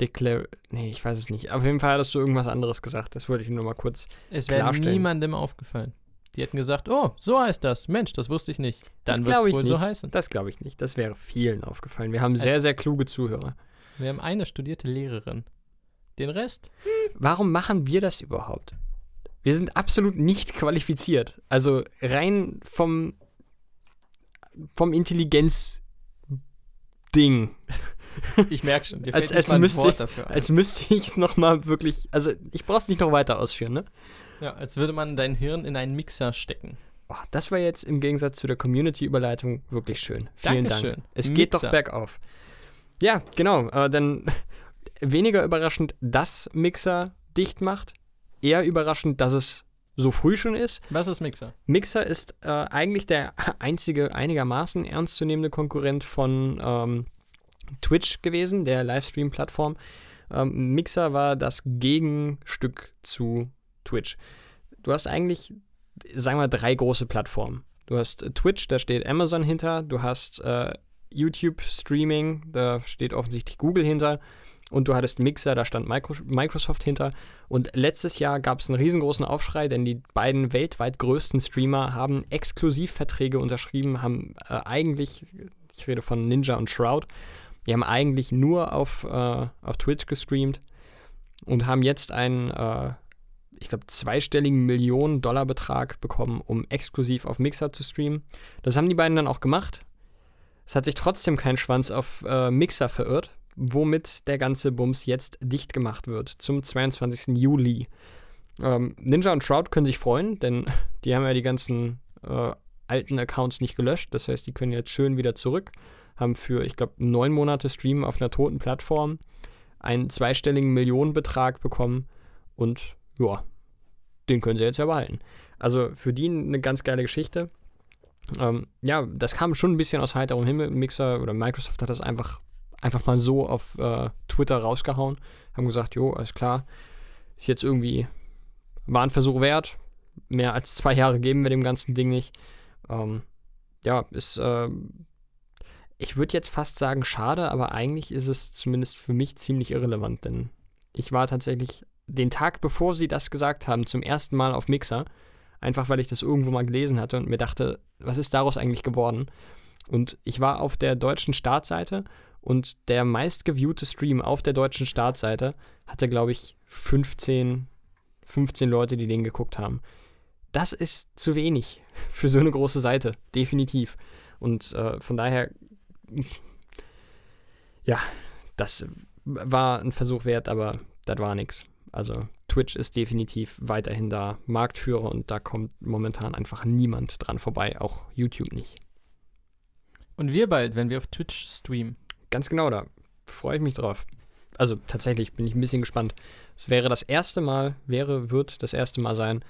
Declare. Nee, ich weiß es nicht. Auf jeden Fall hattest du irgendwas anderes gesagt. Das wollte ich nur mal kurz. Es wäre niemandem aufgefallen. Die hätten gesagt, oh, so heißt das. Mensch, das wusste ich nicht. Dann wird es wohl nicht. so heißen. Das glaube ich nicht. Das wäre vielen aufgefallen. Wir haben sehr, sehr kluge Zuhörer. Wir haben eine studierte Lehrerin. Den Rest? Warum machen wir das überhaupt? Wir sind absolut nicht qualifiziert. Also rein vom, vom Intelligenz-Ding. Ich merke schon, dir als, als, müsste, als müsste ich es nochmal wirklich, also ich brauche es nicht noch weiter ausführen, ne? Ja, als würde man dein Hirn in einen Mixer stecken. Oh, das war jetzt im Gegensatz zu der Community-Überleitung wirklich schön. Vielen Dankeschön. Dank. Es Mixer. geht doch bergauf. Ja, genau. Äh, dann weniger überraschend, dass Mixer dicht macht. Eher überraschend, dass es so früh schon ist. Was ist Mixer? Mixer ist äh, eigentlich der einzige einigermaßen ernstzunehmende Konkurrent von ähm, Twitch gewesen, der Livestream-Plattform. Ähm, Mixer war das Gegenstück zu Twitch. Du hast eigentlich, sagen wir, drei große Plattformen. Du hast äh, Twitch, da steht Amazon hinter. Du hast äh, YouTube-Streaming, da steht offensichtlich Google hinter. und du hattest Mixer, da stand Micro Microsoft hinter. Und letztes Jahr gab es einen riesengroßen Aufschrei, denn die beiden weltweit größten Streamer haben Exklusivverträge unterschrieben, haben äh, eigentlich, ich rede von Ninja und Shroud, die haben eigentlich nur auf, äh, auf Twitch gestreamt und haben jetzt einen, äh, ich glaube, zweistelligen Millionen-Dollar-Betrag bekommen, um exklusiv auf Mixer zu streamen. Das haben die beiden dann auch gemacht. Es hat sich trotzdem kein Schwanz auf äh, Mixer verirrt, womit der ganze Bums jetzt dicht gemacht wird zum 22. Juli. Ähm, Ninja und Shroud können sich freuen, denn die haben ja die ganzen äh, alten Accounts nicht gelöscht. Das heißt, die können jetzt schön wieder zurück. Haben für, ich glaube, neun Monate Stream auf einer toten Plattform einen zweistelligen Millionenbetrag bekommen und ja, den können sie jetzt ja behalten. Also für die eine ganz geile Geschichte. Ähm, ja, das kam schon ein bisschen aus heiterem Himmel. Mixer oder Microsoft hat das einfach, einfach mal so auf äh, Twitter rausgehauen. Haben gesagt, jo, alles klar, ist jetzt irgendwie, war ein Versuch wert. Mehr als zwei Jahre geben wir dem ganzen Ding nicht. Ähm, ja, ist, äh, ich würde jetzt fast sagen, schade, aber eigentlich ist es zumindest für mich ziemlich irrelevant, denn ich war tatsächlich den Tag, bevor sie das gesagt haben, zum ersten Mal auf Mixer einfach weil ich das irgendwo mal gelesen hatte und mir dachte, was ist daraus eigentlich geworden? Und ich war auf der deutschen Startseite und der meistgeviewte Stream auf der deutschen Startseite hatte, glaube ich, 15, 15 Leute, die den geguckt haben. Das ist zu wenig für so eine große Seite, definitiv. Und äh, von daher, ja, das war ein Versuch wert, aber das war nichts. Also Twitch ist definitiv weiterhin da Marktführer und da kommt momentan einfach niemand dran vorbei, auch YouTube nicht. Und wir bald, wenn wir auf Twitch streamen. Ganz genau, da freue ich mich drauf. Also tatsächlich bin ich ein bisschen gespannt. Es wäre das erste Mal, wäre, wird das erste Mal sein,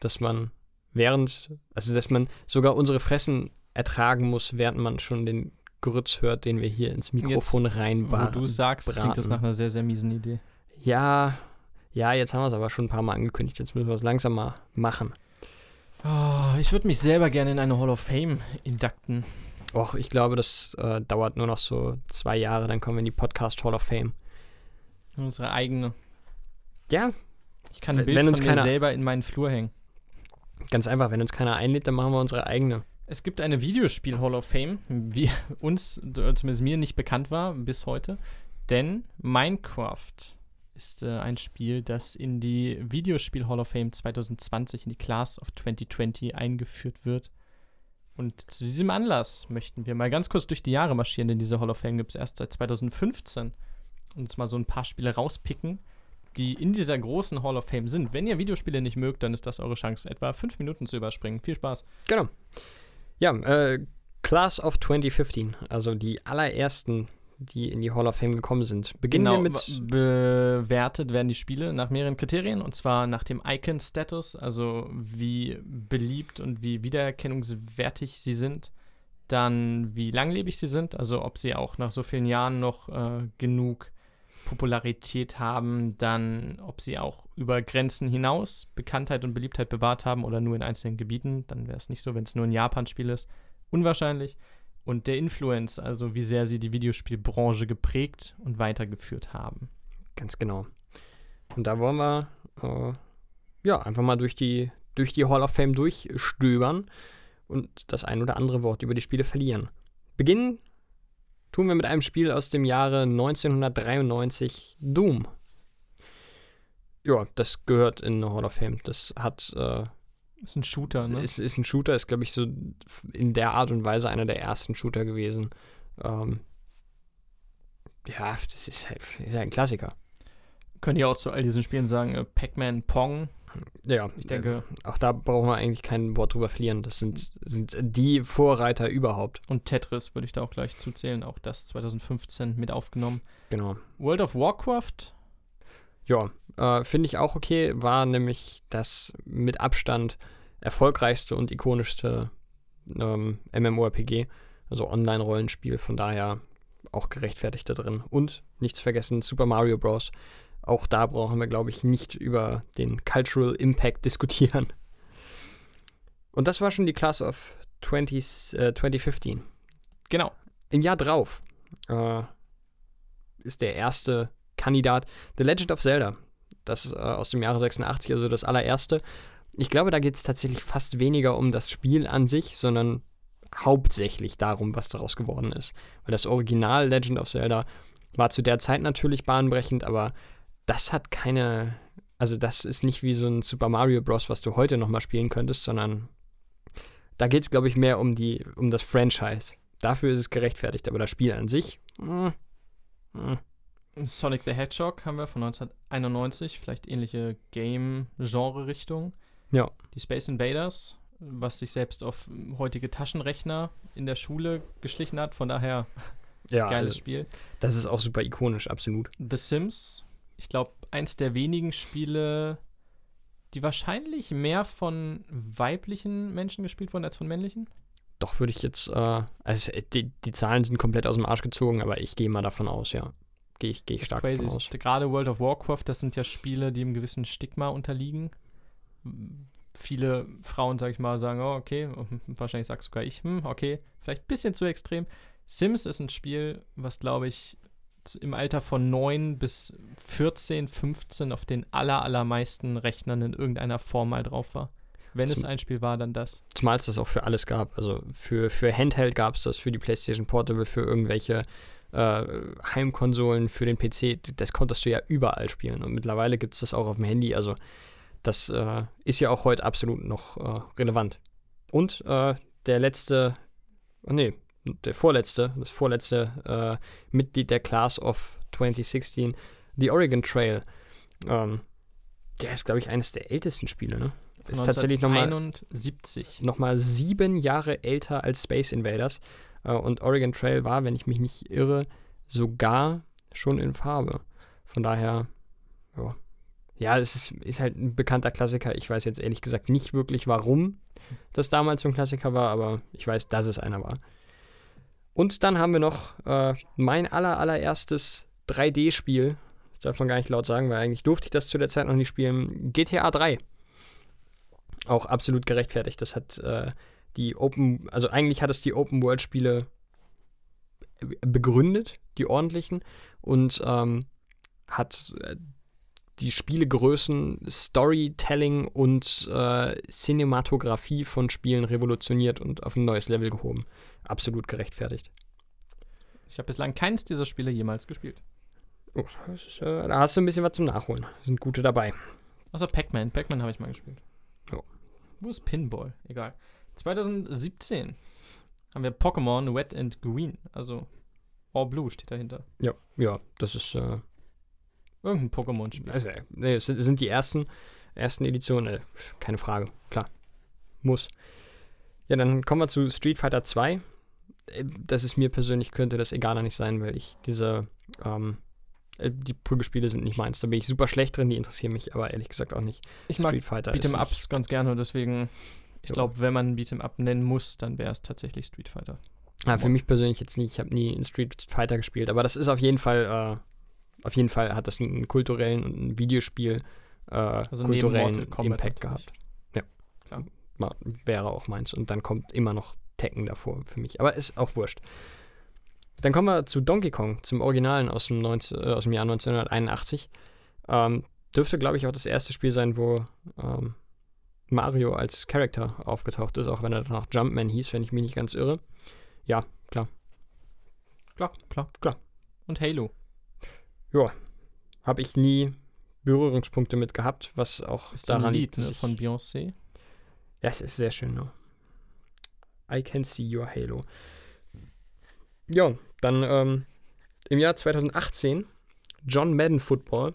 dass man während, also dass man sogar unsere Fressen ertragen muss, während man schon den Grütz hört, den wir hier ins Mikrofon reinballern. Wo du sagst, klingt das nach einer sehr, sehr miesen Idee. Ja, ja, jetzt haben wir es aber schon ein paar Mal angekündigt. Jetzt müssen wir es langsam mal machen. Oh, ich würde mich selber gerne in eine Hall of Fame indukten. Och, ich glaube, das äh, dauert nur noch so zwei Jahre, dann kommen wir in die Podcast Hall of Fame. Unsere eigene. Ja. Ich kann ein Bild wenn uns von mir selber in meinen Flur hängen. Ganz einfach, wenn uns keiner einlädt, dann machen wir unsere eigene. Es gibt eine Videospiel Hall of Fame, wie uns, zumindest mir, nicht bekannt war bis heute. Denn Minecraft ist äh, ein Spiel, das in die Videospiel Hall of Fame 2020, in die Class of 2020 eingeführt wird. Und zu diesem Anlass möchten wir mal ganz kurz durch die Jahre marschieren, denn diese Hall of Fame gibt es erst seit 2015. Und uns mal so ein paar Spiele rauspicken, die in dieser großen Hall of Fame sind. Wenn ihr Videospiele nicht mögt, dann ist das eure Chance, etwa fünf Minuten zu überspringen. Viel Spaß. Genau. Ja, äh, Class of 2015, also die allerersten die in die Hall of Fame gekommen sind. Beginnen genau, wir mit. Bewertet werden die Spiele nach mehreren Kriterien und zwar nach dem Icon-Status, also wie beliebt und wie wiedererkennungswertig sie sind. Dann wie langlebig sie sind, also ob sie auch nach so vielen Jahren noch äh, genug Popularität haben, dann ob sie auch über Grenzen hinaus Bekanntheit und Beliebtheit bewahrt haben oder nur in einzelnen Gebieten. Dann wäre es nicht so, wenn es nur ein Japan-Spiel ist. Unwahrscheinlich und der Influence, also wie sehr sie die Videospielbranche geprägt und weitergeführt haben. Ganz genau. Und da wollen wir äh, ja einfach mal durch die, durch die Hall of Fame durchstöbern und das ein oder andere Wort über die Spiele verlieren. Beginnen tun wir mit einem Spiel aus dem Jahre 1993, Doom. Ja, das gehört in eine Hall of Fame. Das hat äh, ist ein Shooter, ne? Ist, ist ein Shooter, ist, glaube ich, so in der Art und Weise einer der ersten Shooter gewesen. Ähm, ja, das ist, halt, ist ein Klassiker. Könnt ihr auch zu all diesen Spielen sagen, äh, Pac-Man, Pong. Ja, ich denke. Äh, auch da brauchen wir eigentlich kein Wort drüber verlieren. Das sind, sind die Vorreiter überhaupt. Und Tetris würde ich da auch gleich zuzählen. Auch das 2015 mit aufgenommen. Genau. World of Warcraft ja, äh, finde ich auch okay. War nämlich das mit Abstand erfolgreichste und ikonischste ähm, MMORPG, also Online-Rollenspiel. Von daher auch gerechtfertigt da drin. Und nicht zu vergessen, Super Mario Bros. Auch da brauchen wir, glaube ich, nicht über den Cultural Impact diskutieren. Und das war schon die Class of 20, äh, 2015. Genau. Im Jahr drauf äh, ist der erste Kandidat. The Legend of Zelda. Das ist äh, aus dem Jahre 86, also das allererste. Ich glaube, da geht es tatsächlich fast weniger um das Spiel an sich, sondern hauptsächlich darum, was daraus geworden ist. Weil das Original Legend of Zelda war zu der Zeit natürlich bahnbrechend, aber das hat keine, also das ist nicht wie so ein Super Mario Bros., was du heute nochmal spielen könntest, sondern da geht es, glaube ich, mehr um, die, um das Franchise. Dafür ist es gerechtfertigt, aber das Spiel an sich. Mh, mh. Sonic the Hedgehog haben wir von 1991, vielleicht ähnliche Game-Genre-Richtung. Ja. Die Space Invaders, was sich selbst auf heutige Taschenrechner in der Schule geschlichen hat, von daher ja, geiles also, Spiel. Das ist auch super ikonisch, absolut. The Sims, ich glaube, eins der wenigen Spiele, die wahrscheinlich mehr von weiblichen Menschen gespielt wurden als von männlichen. Doch, würde ich jetzt, äh, also die, die Zahlen sind komplett aus dem Arsch gezogen, aber ich gehe mal davon aus, ja. Gehe ich, geh ich stark davon aus. Gerade World of Warcraft, das sind ja Spiele, die einem gewissen Stigma unterliegen. Viele Frauen, sag ich mal, sagen, oh, okay, wahrscheinlich sagst sogar ich, hm, okay, vielleicht ein bisschen zu extrem. Sims ist ein Spiel, was, glaube ich, im Alter von 9 bis 14, 15 auf den aller, allermeisten Rechnern in irgendeiner Form mal drauf war. Wenn Zum, es ein Spiel war, dann das. Zumal es das auch für alles gab. Also für, für Handheld gab es das, für die PlayStation Portable, für irgendwelche äh, Heimkonsolen, für den PC. Das konntest du ja überall spielen. Und mittlerweile gibt es das auch auf dem Handy. Also das äh, ist ja auch heute absolut noch äh, relevant. Und äh, der letzte, oh nee, der vorletzte, das vorletzte äh, Mitglied der Class of 2016, The Oregon Trail. Ähm, der ist, glaube ich, eines der ältesten Spiele, ne? Ist tatsächlich nochmal noch mal sieben Jahre älter als Space Invaders. Äh, und Oregon Trail war, wenn ich mich nicht irre, sogar schon in Farbe. Von daher, ja. Ja, es ist, ist halt ein bekannter Klassiker. Ich weiß jetzt ehrlich gesagt nicht wirklich, warum das damals so ein Klassiker war, aber ich weiß, dass es einer war. Und dann haben wir noch äh, mein aller, allererstes 3D-Spiel. Das darf man gar nicht laut sagen, weil eigentlich durfte ich das zu der Zeit noch nicht spielen. GTA 3. Auch absolut gerechtfertigt. Das hat äh, die Open, also eigentlich hat es die Open-World-Spiele begründet, die ordentlichen, und ähm, hat äh, die Spielegrößen, Storytelling und äh, Cinematografie von Spielen revolutioniert und auf ein neues Level gehoben. Absolut gerechtfertigt. Ich habe bislang keins dieser Spiele jemals gespielt. Oh, ist, äh, da hast du ein bisschen was zum Nachholen. Sind gute dabei. Außer Pac-Man. Pac-Man habe ich mal gespielt. Jo. Wo ist Pinball? Egal. 2017 haben wir Pokémon Wet and Green. Also All Blue steht dahinter. Ja, ja, das ist äh, Irgendein Pokémon-Spiel. Also, nee, sind, sind die ersten, ersten Editionen, äh, keine Frage, klar. Muss. Ja, dann kommen wir zu Street Fighter 2. Äh, das ist mir persönlich, könnte das egaler nicht sein, weil ich diese, ähm, äh, die Prügelspiele sind nicht meins. Da bin ich super schlecht drin, die interessieren mich aber ehrlich gesagt auch nicht. Ich Street mag Fighter Beat'em Ups ganz gerne, deswegen, ich glaube, wenn man Beat'em Up nennen muss, dann wäre es tatsächlich Street Fighter. Ja, für mich persönlich jetzt nicht. Ich habe nie in Street Fighter gespielt, aber das ist auf jeden Fall äh, auf jeden Fall hat das einen kulturellen und ein Videospiel äh, also kulturellen Impact gehabt. Ja, klar. Wäre auch meins. Und dann kommt immer noch Tekken davor für mich. Aber ist auch wurscht. Dann kommen wir zu Donkey Kong, zum Originalen aus dem, 19, äh, aus dem Jahr 1981. Ähm, dürfte, glaube ich, auch das erste Spiel sein, wo ähm, Mario als Charakter aufgetaucht ist, auch wenn er danach Jumpman hieß, wenn ich mich nicht ganz irre. Ja, klar. Klar, klar, klar. Und Halo ja, habe ich nie Berührungspunkte mit gehabt, was auch ist daran liegt. Ne, von Beyoncé. Ja, es ist sehr schön, ne? I can see your Halo. Ja, dann ähm, im Jahr 2018 John Madden Football.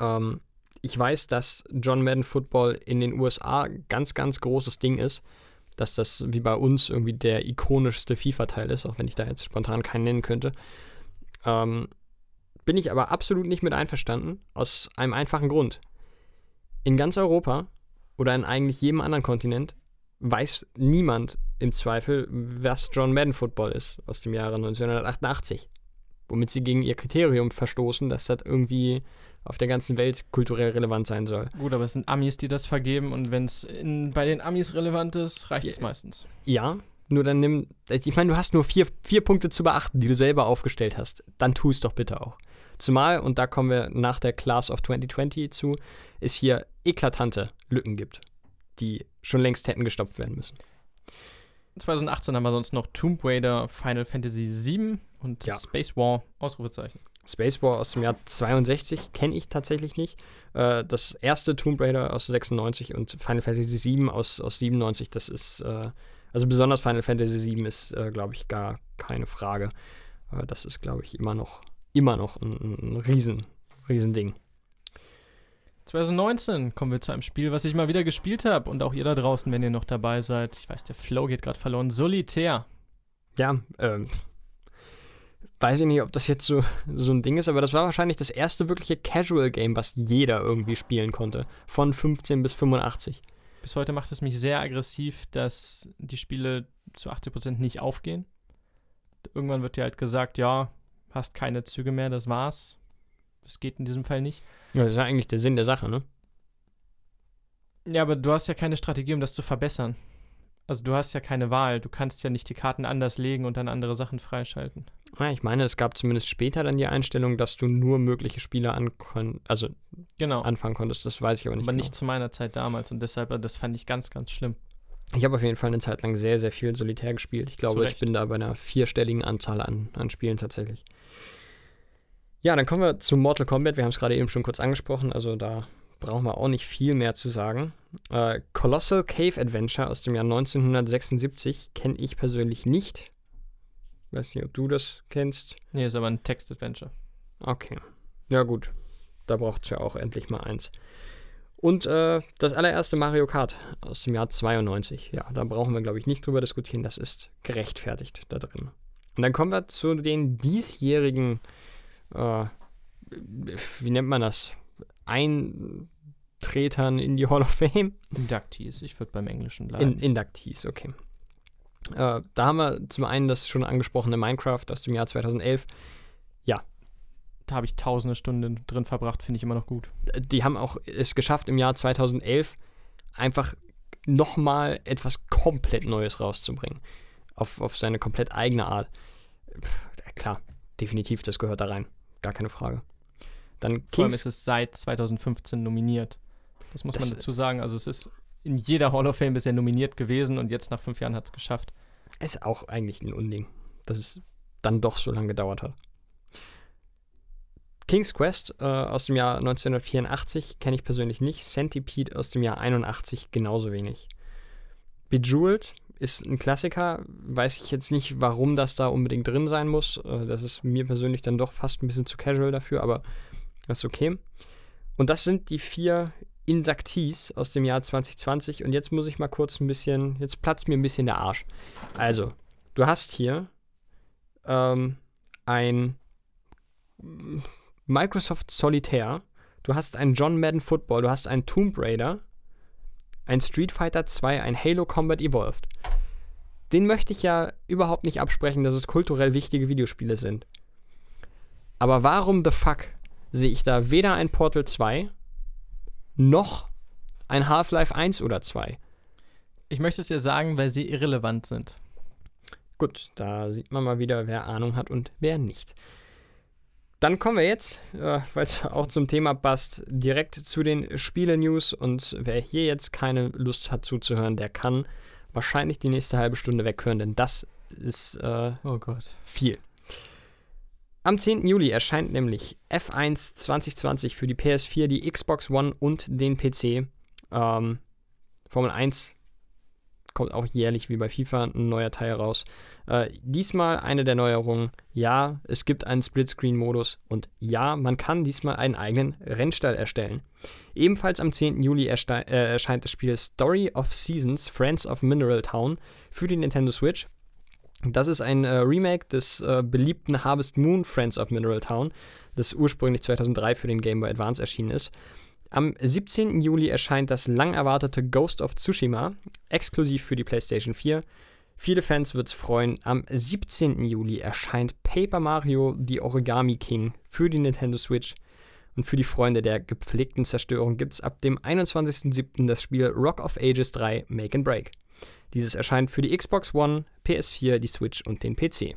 Ähm, ich weiß, dass John Madden Football in den USA ganz, ganz großes Ding ist. Dass das wie bei uns irgendwie der ikonischste FIFA-Teil ist, auch wenn ich da jetzt spontan keinen nennen könnte. Ähm, bin ich aber absolut nicht mit einverstanden, aus einem einfachen Grund. In ganz Europa oder in eigentlich jedem anderen Kontinent weiß niemand im Zweifel, was John Madden Football ist aus dem Jahre 1988. Womit sie gegen ihr Kriterium verstoßen, dass das irgendwie auf der ganzen Welt kulturell relevant sein soll. Gut, aber es sind Amis, die das vergeben und wenn es bei den Amis relevant ist, reicht ja, es meistens. Ja, Nur dann nimm, ich meine, du hast nur vier, vier Punkte zu beachten, die du selber aufgestellt hast. Dann tu es doch bitte auch. Zumal, und da kommen wir nach der Class of 2020 zu, es hier eklatante Lücken gibt, die schon längst hätten gestopft werden müssen. 2018 haben wir sonst noch Tomb Raider, Final Fantasy VII und Ja. Space War, Ausrufezeichen. Space War aus dem Jahr 62 kenne ich tatsächlich nicht. Äh, das erste Tomb Raider aus 96 und Final Fantasy VII aus, aus 97, das ist, äh, also besonders Final Fantasy VII ist, äh, glaube ich, gar keine Frage. Äh, das ist, glaube ich, immer noch, immer noch ein, ein, Riesen, Riesending. 2019 kommen wir zu einem Spiel, was ich mal wieder gespielt habe und auch ihr da draußen, wenn ihr noch dabei seid. Ich weiß, der Flow geht gerade verloren. Solitär. Ja, ähm, weiß ich nicht, ob das jetzt so, so ein Ding ist, aber das war wahrscheinlich das erste wirkliche Casual-Game, was jeder irgendwie spielen konnte. Von 15 bis 85. Bis heute macht es mich sehr aggressiv, dass die Spiele zu 80% nicht aufgehen. Irgendwann wird dir halt gesagt, ja, hast keine Züge mehr, das war's. Das geht in diesem Fall nicht. Ja, das ist ja eigentlich der Sinn der Sache, ne? Ja, aber du hast ja keine Strategie, um das zu verbessern. Also du hast ja keine Wahl. Du kannst ja nicht die Karten anders legen und dann andere Sachen freischalten. Ja, ich meine, es gab zumindest später dann die Einstellung, dass du nur mögliche Spieler ankon also Genau. anfangen konntest. Das weiß ich aber nicht. aber genau. nicht zu meiner Zeit damals und deshalb, das fand ich ganz, ganz schlimm. Ich habe auf jeden Fall eine Zeit lang sehr, sehr viel Solitär gespielt. Ich glaube, ich bin da bei einer vierstelligen Anzahl an, an Spielen tatsächlich. Ja, dann kommen wir zu Mortal Kombat. Wir haben es gerade eben schon kurz angesprochen, also da brauchen wir auch nicht viel mehr zu sagen. Äh, Colossal Cave Adventure aus dem Jahr 1976 kenne ich persönlich nicht. Weiß nicht, ob du das kennst. Nee, ist aber ein Text-Adventure. Okay. Ja, gut. Da braucht es ja auch endlich mal eins. Und äh, das allererste Mario Kart aus dem Jahr 92. Ja, da brauchen wir, glaube ich, nicht drüber diskutieren. Das ist gerechtfertigt da drin. Und dann kommen wir zu den diesjährigen, äh, wie nennt man das? Eintretern in die Hall of Fame. Inductees, ich würde beim Englischen bleiben. In, Inductees, okay. Äh, da haben wir zum einen das schon angesprochene Minecraft aus dem Jahr 2011. da habe ich tausende Stunden drin verbracht, finde ich immer noch gut. die haben auch es geschafft, im Jahr 2011 einfach nochmal etwas komplett Neues rauszubringen. Auf, auf seine komplett eigene Art. Pff, ja, klar, definitiv, das gehört da rein. Gar keine Frage. Dann Vor allem ist es seit 2015 nominiert. Das muss Das- man dazu sagen. Also es ist in jeder Hall of Fame bisher nominiert gewesen und jetzt nach fünf Jahren hat es geschafft. Ist auch eigentlich ein Unding, dass es dann doch so lange gedauert hat. King's Quest äh, aus dem Jahr 1984 kenne ich persönlich nicht. Centipede aus dem Jahr 81 genauso wenig. Bejeweled ist ein Klassiker. Weiß ich jetzt nicht, warum das da unbedingt drin sein muss. Äh, das ist mir persönlich dann doch fast ein bisschen zu casual dafür, aber das ist okay. Und das sind die vier Insaktis aus dem Jahr 2020. Und jetzt muss ich mal kurz ein bisschen, jetzt platzt mir ein bisschen der Arsch. Also, du hast hier ähm, ein Microsoft Solitaire, du hast ein John Madden Football, du hast einen Tomb Raider, ein Street Fighter 2, ein Halo Combat Evolved. Den möchte ich ja überhaupt nicht absprechen, dass es kulturell wichtige Videospiele sind. Aber warum the fuck sehe ich da weder ein Portal 2 noch ein Half-Life 1 oder 2? Ich möchte es dir sagen, weil sie irrelevant sind. Gut, da sieht man mal wieder, wer Ahnung hat und wer nicht. Dann kommen wir jetzt, äh, weil es auch zum Thema passt, direkt zu den Spiele-News. Und wer hier jetzt keine Lust hat zuzuhören, der kann wahrscheinlich die nächste halbe Stunde weghören, denn das ist äh, Oh viel. Am 10. Juli erscheint nämlich F1 2020 für die PS4, die Xbox One und den PC. Ähm, Formel 1 kommt auch jährlich wie bei FIFA ein neuer Teil raus. Äh, diesmal eine der Neuerungen. Ja, es gibt einen Splitscreen-Modus und ja, man kann diesmal einen eigenen Rennstall erstellen. Ebenfalls am 10. Juli äh, erscheint das Spiel Story of Seasons Friends of Mineral Town für die Nintendo Switch. Das ist ein äh, Remake des äh, beliebten Harvest Moon Friends of Mineral Town, das ursprünglich 2003 für den Game Boy Advance erschienen ist. Am 17. Juli erscheint das lang erwartete Ghost of Tsushima, exklusiv für die PlayStation 4. Viele Fans wird's freuen. Am 17. Juli erscheint Paper Mario The Origami King für die Nintendo Switch. Und für die Freunde der gepflegten Zerstörung gibt's ab dem 21.07. das Spiel Rock of Ages 3 Make and Break. Dieses erscheint für die Xbox One, PS4, die Switch und den PC.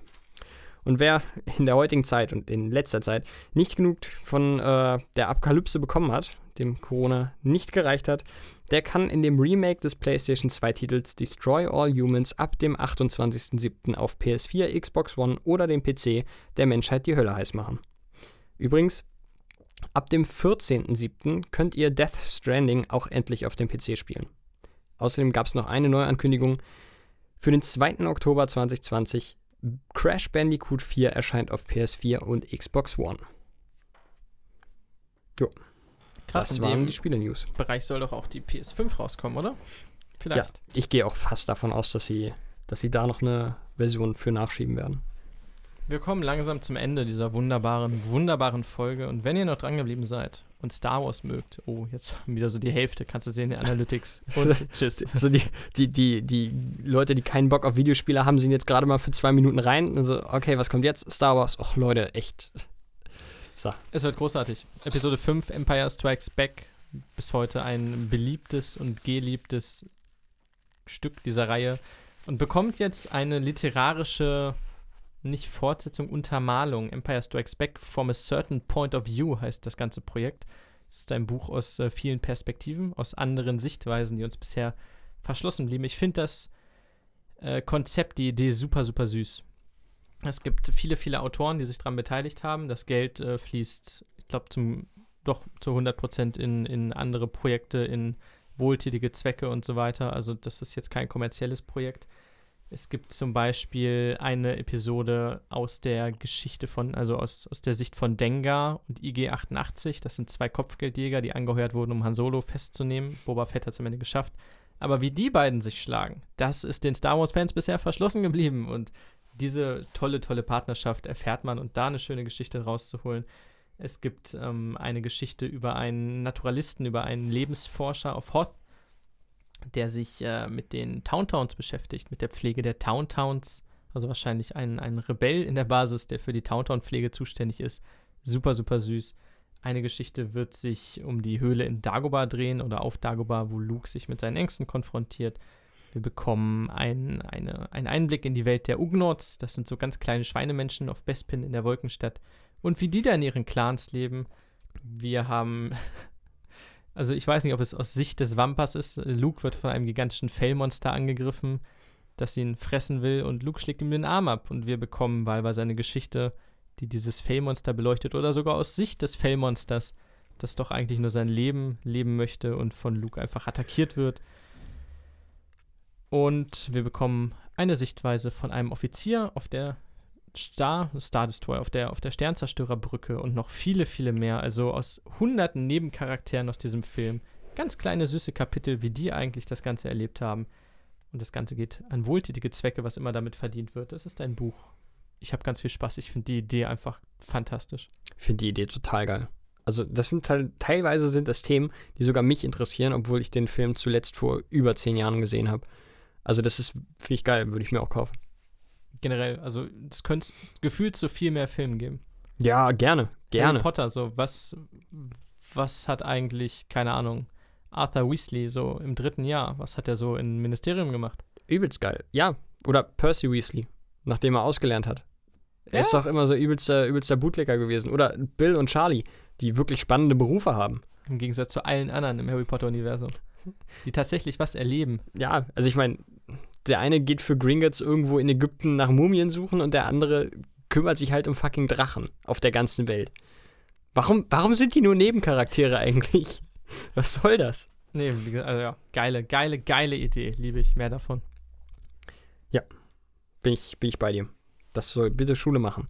Und wer in der heutigen Zeit und in letzter Zeit nicht genug von äh, der Apokalypse bekommen hat, dem Corona nicht gereicht hat, der kann in dem Remake des PlayStation 2 Titels Destroy All Humans ab dem 28.07. auf PS4, Xbox One oder dem PC der Menschheit die Hölle heiß machen. Übrigens, ab dem 14.07. könnt ihr Death Stranding auch endlich auf dem PC spielen. Außerdem gab es noch eine Neuankündigung. Für den 2. Oktober 2020 Crash Bandicoot 4 erscheint auf PS4 und Xbox One. Jo. Krass, das waren die Spiele-News. Bereich soll doch auch die PS5 rauskommen, oder? Ja, Vielleicht. ich gehe auch fast davon aus, dass sie, dass sie da noch eine Version für nachschieben werden. Wir kommen langsam zum Ende dieser wunderbaren, wunderbaren Folge. Und wenn ihr noch dran geblieben seid und Star Wars mögt, oh, jetzt wieder so die Hälfte, kannst du sehen in Analytics. Und tschüss. Also die, die, die, die Leute, die keinen Bock auf Videospiele haben, sind jetzt gerade mal für zwei Minuten rein. Also, okay, was kommt jetzt? Star Wars. Och, Leute, echt. So. Es wird großartig. Episode 5, Empire Strikes Back. Bis heute ein beliebtes und geliebtes Stück dieser Reihe. Und bekommt jetzt eine literarische, nicht Fortsetzung, Untermalung. Empire Strikes Back from a certain point of view heißt das ganze Projekt. Es ist ein Buch aus äh, vielen Perspektiven, aus anderen Sichtweisen, die uns bisher verschlossen blieben. Ich finde das äh, Konzept, die Idee super, super süß. Es gibt viele, viele Autoren, die sich daran beteiligt haben. Das Geld äh, fließt, ich glaube, zum doch zu 100 Prozent in, in andere Projekte, in wohltätige Zwecke und so weiter. Also das ist jetzt kein kommerzielles Projekt. Es gibt zum Beispiel eine Episode aus der Geschichte von, also aus, aus der Sicht von Dengar und IG-88. Das sind zwei Kopfgeldjäger, die angeheuert wurden, um Han Solo festzunehmen. Boba Fett hat es am Ende geschafft. Aber wie die beiden sich schlagen, das ist den Star Wars-Fans bisher verschlossen geblieben. Und diese tolle, tolle Partnerschaft erfährt man und da eine schöne Geschichte rauszuholen. Es gibt ähm, eine Geschichte über einen Naturalisten, über einen Lebensforscher auf Hoth, der sich äh, mit den Towntowns beschäftigt, mit der Pflege der Towntowns. Also wahrscheinlich ein, ein Rebell in der Basis, der für die Towntown-Pflege zuständig ist. Super, super süß. Eine Geschichte wird sich um die Höhle in Dagobah drehen oder auf Dagobah, wo Luke sich mit seinen Ängsten konfrontiert. Wir bekommen ein, eine, einen Einblick in die Welt der Ugnots. Das sind so ganz kleine Schweinemenschen auf Bespin in der Wolkenstadt. Und wie die da in ihren Clans leben. Wir haben. Also ich weiß nicht, ob es aus Sicht des Wampers ist. Luke wird von einem gigantischen Fellmonster angegriffen, das ihn fressen will und Luke schlägt ihm den Arm ab. Und wir bekommen wahlweise eine Geschichte, die dieses Fellmonster beleuchtet oder sogar aus Sicht des Fellmonsters, das doch eigentlich nur sein Leben leben möchte und von Luke einfach attackiert wird. Und wir bekommen eine Sichtweise von einem Offizier auf der Star, Star Destroyer, auf der, auf der Sternzerstörerbrücke und noch viele, viele mehr. Also aus hunderten Nebencharakteren aus diesem Film. Ganz kleine, süße Kapitel, wie die eigentlich das Ganze erlebt haben. Und das Ganze geht an wohltätige Zwecke, was immer damit verdient wird. Das ist ein Buch. Ich habe ganz viel Spaß. Ich finde die Idee einfach fantastisch. Ich finde die Idee total geil. Also das sind halt, teilweise sind das Themen, die sogar mich interessieren, obwohl ich den Film zuletzt vor über zehn Jahren gesehen habe. Also das ist, finde ich geil, würde ich mir auch kaufen. Generell, also es könnte gefühlt so viel mehr Filme geben. Ja, gerne, gerne. Harry Potter, so was, was hat eigentlich, keine Ahnung, Arthur Weasley so im dritten Jahr, was hat er so im Ministerium gemacht? Übelst geil. Ja, oder Percy Weasley, nachdem er ausgelernt hat. Er Ja. ist doch immer so übelster, übelster Bootlegger gewesen. Oder Bill und Charlie, die wirklich spannende Berufe haben. Im Gegensatz zu allen anderen im Harry Potter-Universum. Die tatsächlich was erleben. Ja, also ich meine, der eine geht für Gringotts irgendwo in Ägypten nach Mumien suchen und der andere kümmert sich halt um fucking Drachen auf der ganzen Welt. Warum, warum sind die nur Nebencharaktere eigentlich? Was soll das? Nee, also ja, geile, geile, geile Idee. Liebe ich. Mehr davon. Bin ich, bin ich bei dir. Das soll bitte Schule machen.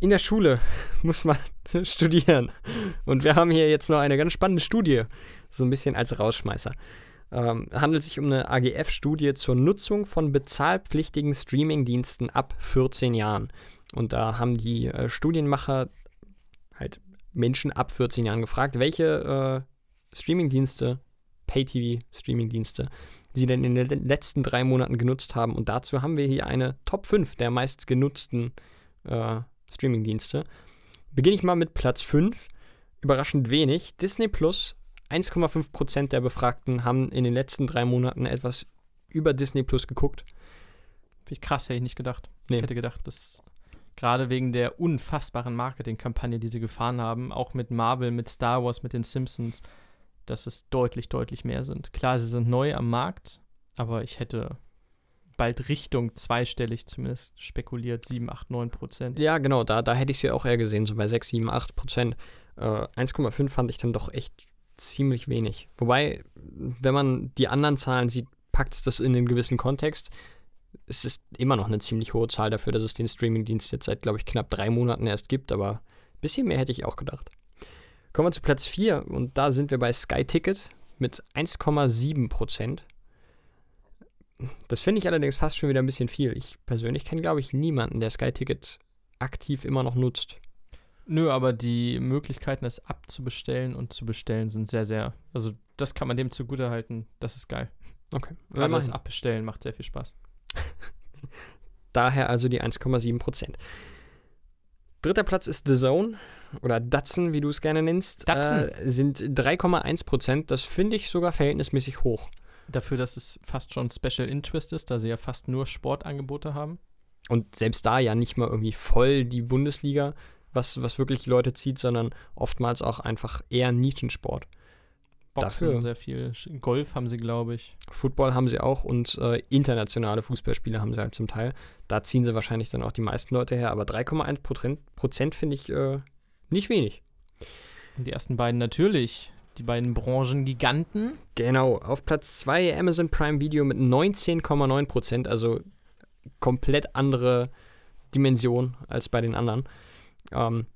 In der Schule muss man studieren. Und wir haben hier jetzt noch eine ganz spannende Studie, so ein bisschen als Rausschmeißer. Ähm, handelt sich um eine AGF-Studie zur Nutzung von bezahlpflichtigen Streamingdiensten ab 14 Jahren. Und da haben die äh, Studienmacher halt Menschen ab 14 Jahren gefragt, welche äh, Streamingdienste, Pay-TV-Streamingdienste, sie denn in den letzten drei Monaten genutzt haben. Und dazu haben wir hier eine Top 5 der meistgenutzten äh, Streamingdienste. Beginne ich mal mit Platz 5. Überraschend wenig. Disney Plus. 1,5% der Befragten haben in den letzten drei Monaten etwas über Disney Plus geguckt. Krass, hätte ich nicht gedacht. Nee. Ich hätte gedacht, dass gerade wegen der unfassbaren Marketingkampagne, die sie gefahren haben, auch mit Marvel, mit Star Wars, mit den Simpsons, dass es deutlich, deutlich mehr sind. Klar, sie sind neu am Markt, aber ich hätte bald Richtung zweistellig zumindest spekuliert, 7, 8, 9 Prozent. Ja, genau, da, da hätte ich sie auch eher gesehen, so bei 6, 7, 8 Prozent. Äh, 1,5 fand ich dann doch echt ziemlich wenig. Wobei, wenn man die anderen Zahlen sieht, packt es das in einen gewissen Kontext. Es ist immer noch eine ziemlich hohe Zahl dafür, dass es den Streamingdienst jetzt seit, glaube ich, knapp drei Monaten erst gibt, aber ein bisschen mehr hätte ich auch gedacht. Kommen wir zu Platz 4 und da sind wir bei Sky Ticket mit 1,7 Prozent. Das finde ich allerdings fast schon wieder ein bisschen viel. Ich persönlich kenne, glaube ich, niemanden, der Sky Ticket aktiv immer noch nutzt. Nö, aber die Möglichkeiten, es abzubestellen und zu bestellen, sind sehr, sehr. Also, das kann man dem zugute halten. Das ist geil. Okay. Gerade das immerhin. Abbestellen macht sehr viel Spaß. Daher also die 1,7 Prozent. Dritter Platz ist The Zone oder Datsun, wie du es gerne nennst. Datsun. Äh, sind 3,1 Prozent. Das finde ich sogar verhältnismäßig hoch. Dafür, dass es fast schon Special Interest ist, da sie ja fast nur Sportangebote haben. Und selbst da ja nicht mal irgendwie voll die Bundesliga, was, was wirklich die Leute zieht, sondern oftmals auch einfach eher Nischensport. Boxen Dafür- sehr viel. Golf haben sie, glaube ich. Football haben sie auch und äh, internationale Fußballspiele haben sie halt zum Teil. Da ziehen sie wahrscheinlich dann auch die meisten Leute her, aber 3,1 Prozent, Prozent finde ich äh, nicht wenig. Und die ersten beiden natürlich. Die beiden Branchengiganten. Genau, auf Platz 2 Amazon Prime Video mit 19,9 Prozent, also komplett andere Dimension als bei den anderen. Ähm,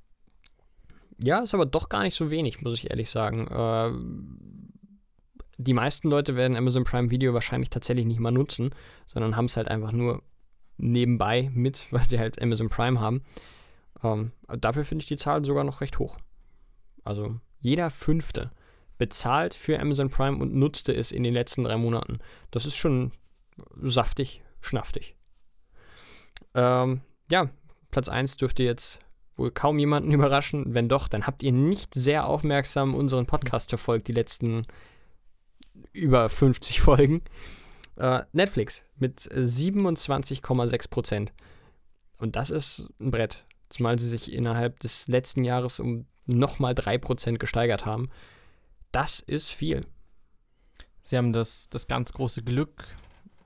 ja, ist aber doch gar nicht so wenig, muss ich ehrlich sagen. Äh, die meisten Leute werden Amazon Prime Video wahrscheinlich tatsächlich nicht mal nutzen, sondern haben es halt einfach nur nebenbei mit, weil sie halt Amazon Prime haben. Ähm, dafür finde ich die Zahl sogar noch recht hoch. Also jeder Fünfte bezahlt für Amazon Prime und nutzte es in den letzten drei Monaten. Das ist schon saftig, schnaftig. Ähm, ja, Platz 1 dürfte jetzt wohl kaum jemanden überraschen. Wenn doch, dann habt ihr nicht sehr aufmerksam unseren Podcast verfolgt, die letzten über 50 Folgen. Äh, Netflix mit 27,6 Prozent. Und das ist ein Brett. Zumal sie sich innerhalb des letzten Jahres um nochmal 3 Prozent gesteigert haben. Das ist viel. Sie haben das, das ganz große Glück.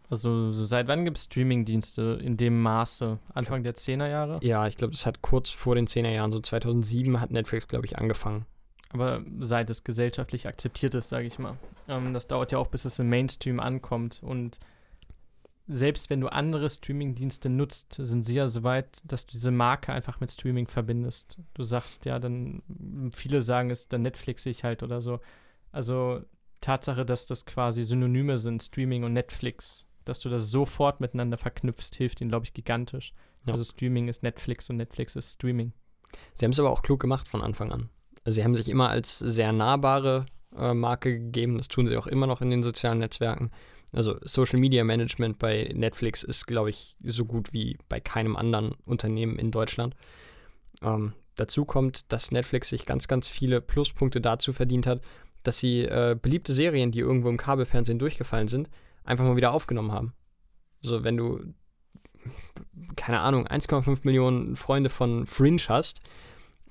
Also, so seit wann gibt es Streamingdienste in dem Maße? Anfang der 10er Jahre? Ja, ich glaube, das hat kurz vor den 10er Jahren, so 2007, hat Netflix, glaube ich, angefangen. Aber seit es gesellschaftlich akzeptiert ist, sage ich mal. Ähm, das dauert ja auch, bis es im Mainstream ankommt. Und selbst wenn du andere Streamingdienste nutzt, sind sie ja so weit, dass du diese Marke einfach mit Streaming verbindest. Du sagst ja dann, viele sagen es, dann Netflix ich halt oder so. Also Tatsache, dass das quasi Synonyme sind, Streaming und Netflix, dass du das sofort miteinander verknüpfst, hilft ihnen, glaube ich, gigantisch. Ja. Also Streaming ist Netflix und Netflix ist Streaming. Sie haben es aber auch klug gemacht von Anfang an. Also sie haben sich immer als sehr nahbare äh, Marke gegeben. Das tun sie auch immer noch in den sozialen Netzwerken. Also Social Media Management bei Netflix ist, glaube ich, so gut wie bei keinem anderen Unternehmen in Deutschland. Ähm, dazu kommt, dass Netflix sich ganz, ganz viele Pluspunkte dazu verdient hat, dass sie äh, beliebte Serien, die irgendwo im Kabelfernsehen durchgefallen sind, einfach mal wieder aufgenommen haben. So, wenn du, keine Ahnung, 1,5 Millionen Freunde von Fringe hast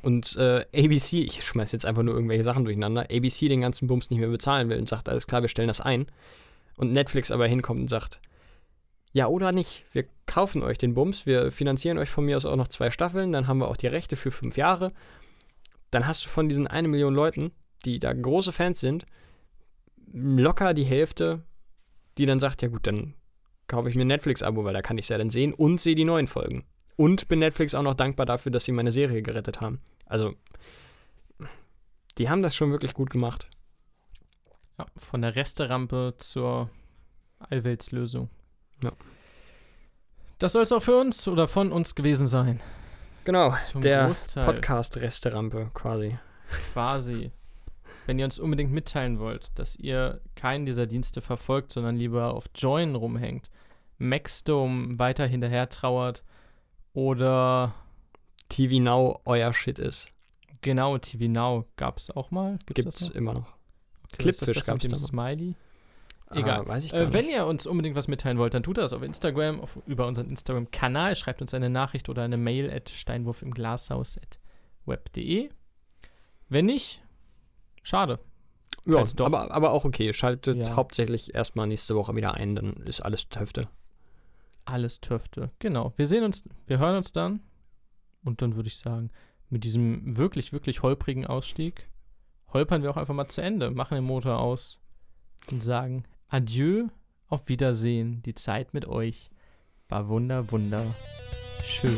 und äh, ABC, ich schmeiß jetzt einfach nur irgendwelche Sachen durcheinander, ABC den ganzen Bums nicht mehr bezahlen will und sagt, alles klar, wir stellen das ein. Und Netflix aber hinkommt und sagt, ja oder nicht, wir kaufen euch den Bums, wir finanzieren euch von mir aus auch noch zwei Staffeln, dann haben wir auch die Rechte für fünf Jahre. Dann hast du von diesen eine Million Leuten, die da große Fans sind, locker die Hälfte, die dann sagt, ja gut, dann kaufe ich mir ein Netflix-Abo, weil da kann ich es ja dann sehen und sehe die neuen Folgen. Und bin Netflix auch noch dankbar dafür, dass sie meine Serie gerettet haben. Also, die haben das schon wirklich gut gemacht. Ja, von der Resterampe zur Allweltslösung. Ja. Das soll es auch für uns oder von uns gewesen sein. Genau, Zum der. Podcast-Resterampe quasi. Quasi. Wenn ihr uns unbedingt mitteilen wollt, dass ihr keinen dieser Dienste verfolgt, sondern lieber auf Join rumhängt, Maxdome weiter hinterher trauert oder TV Now euer Shit ist. genau TV Now gab es auch mal. Gibt's Gibt's das noch? immer noch. Okay, Clipfish das mit gab's dem. Smiley. Egal. Äh, weiß ich gar Äh, wenn nicht. ihr uns unbedingt was mitteilen wollt, dann tut das auf Instagram, auf, über unseren Instagram-Kanal. Schreibt uns eine Nachricht oder eine Mail at steinwurf im Glashaus at web.de. Wenn nicht, schade. ja, aber, aber auch okay. Schaltet Ja. hauptsächlich erstmal nächste Woche wieder ein, dann ist alles Töfte. Alles Töfte. Genau. Wir sehen uns, wir hören uns dann. Und dann würde ich sagen, mit diesem wirklich, wirklich holprigen Ausstieg holpern wir auch einfach mal zu Ende, machen den Motor aus und sagen Adieu, auf Wiedersehen. Die Zeit mit euch war wunder, wunder schön.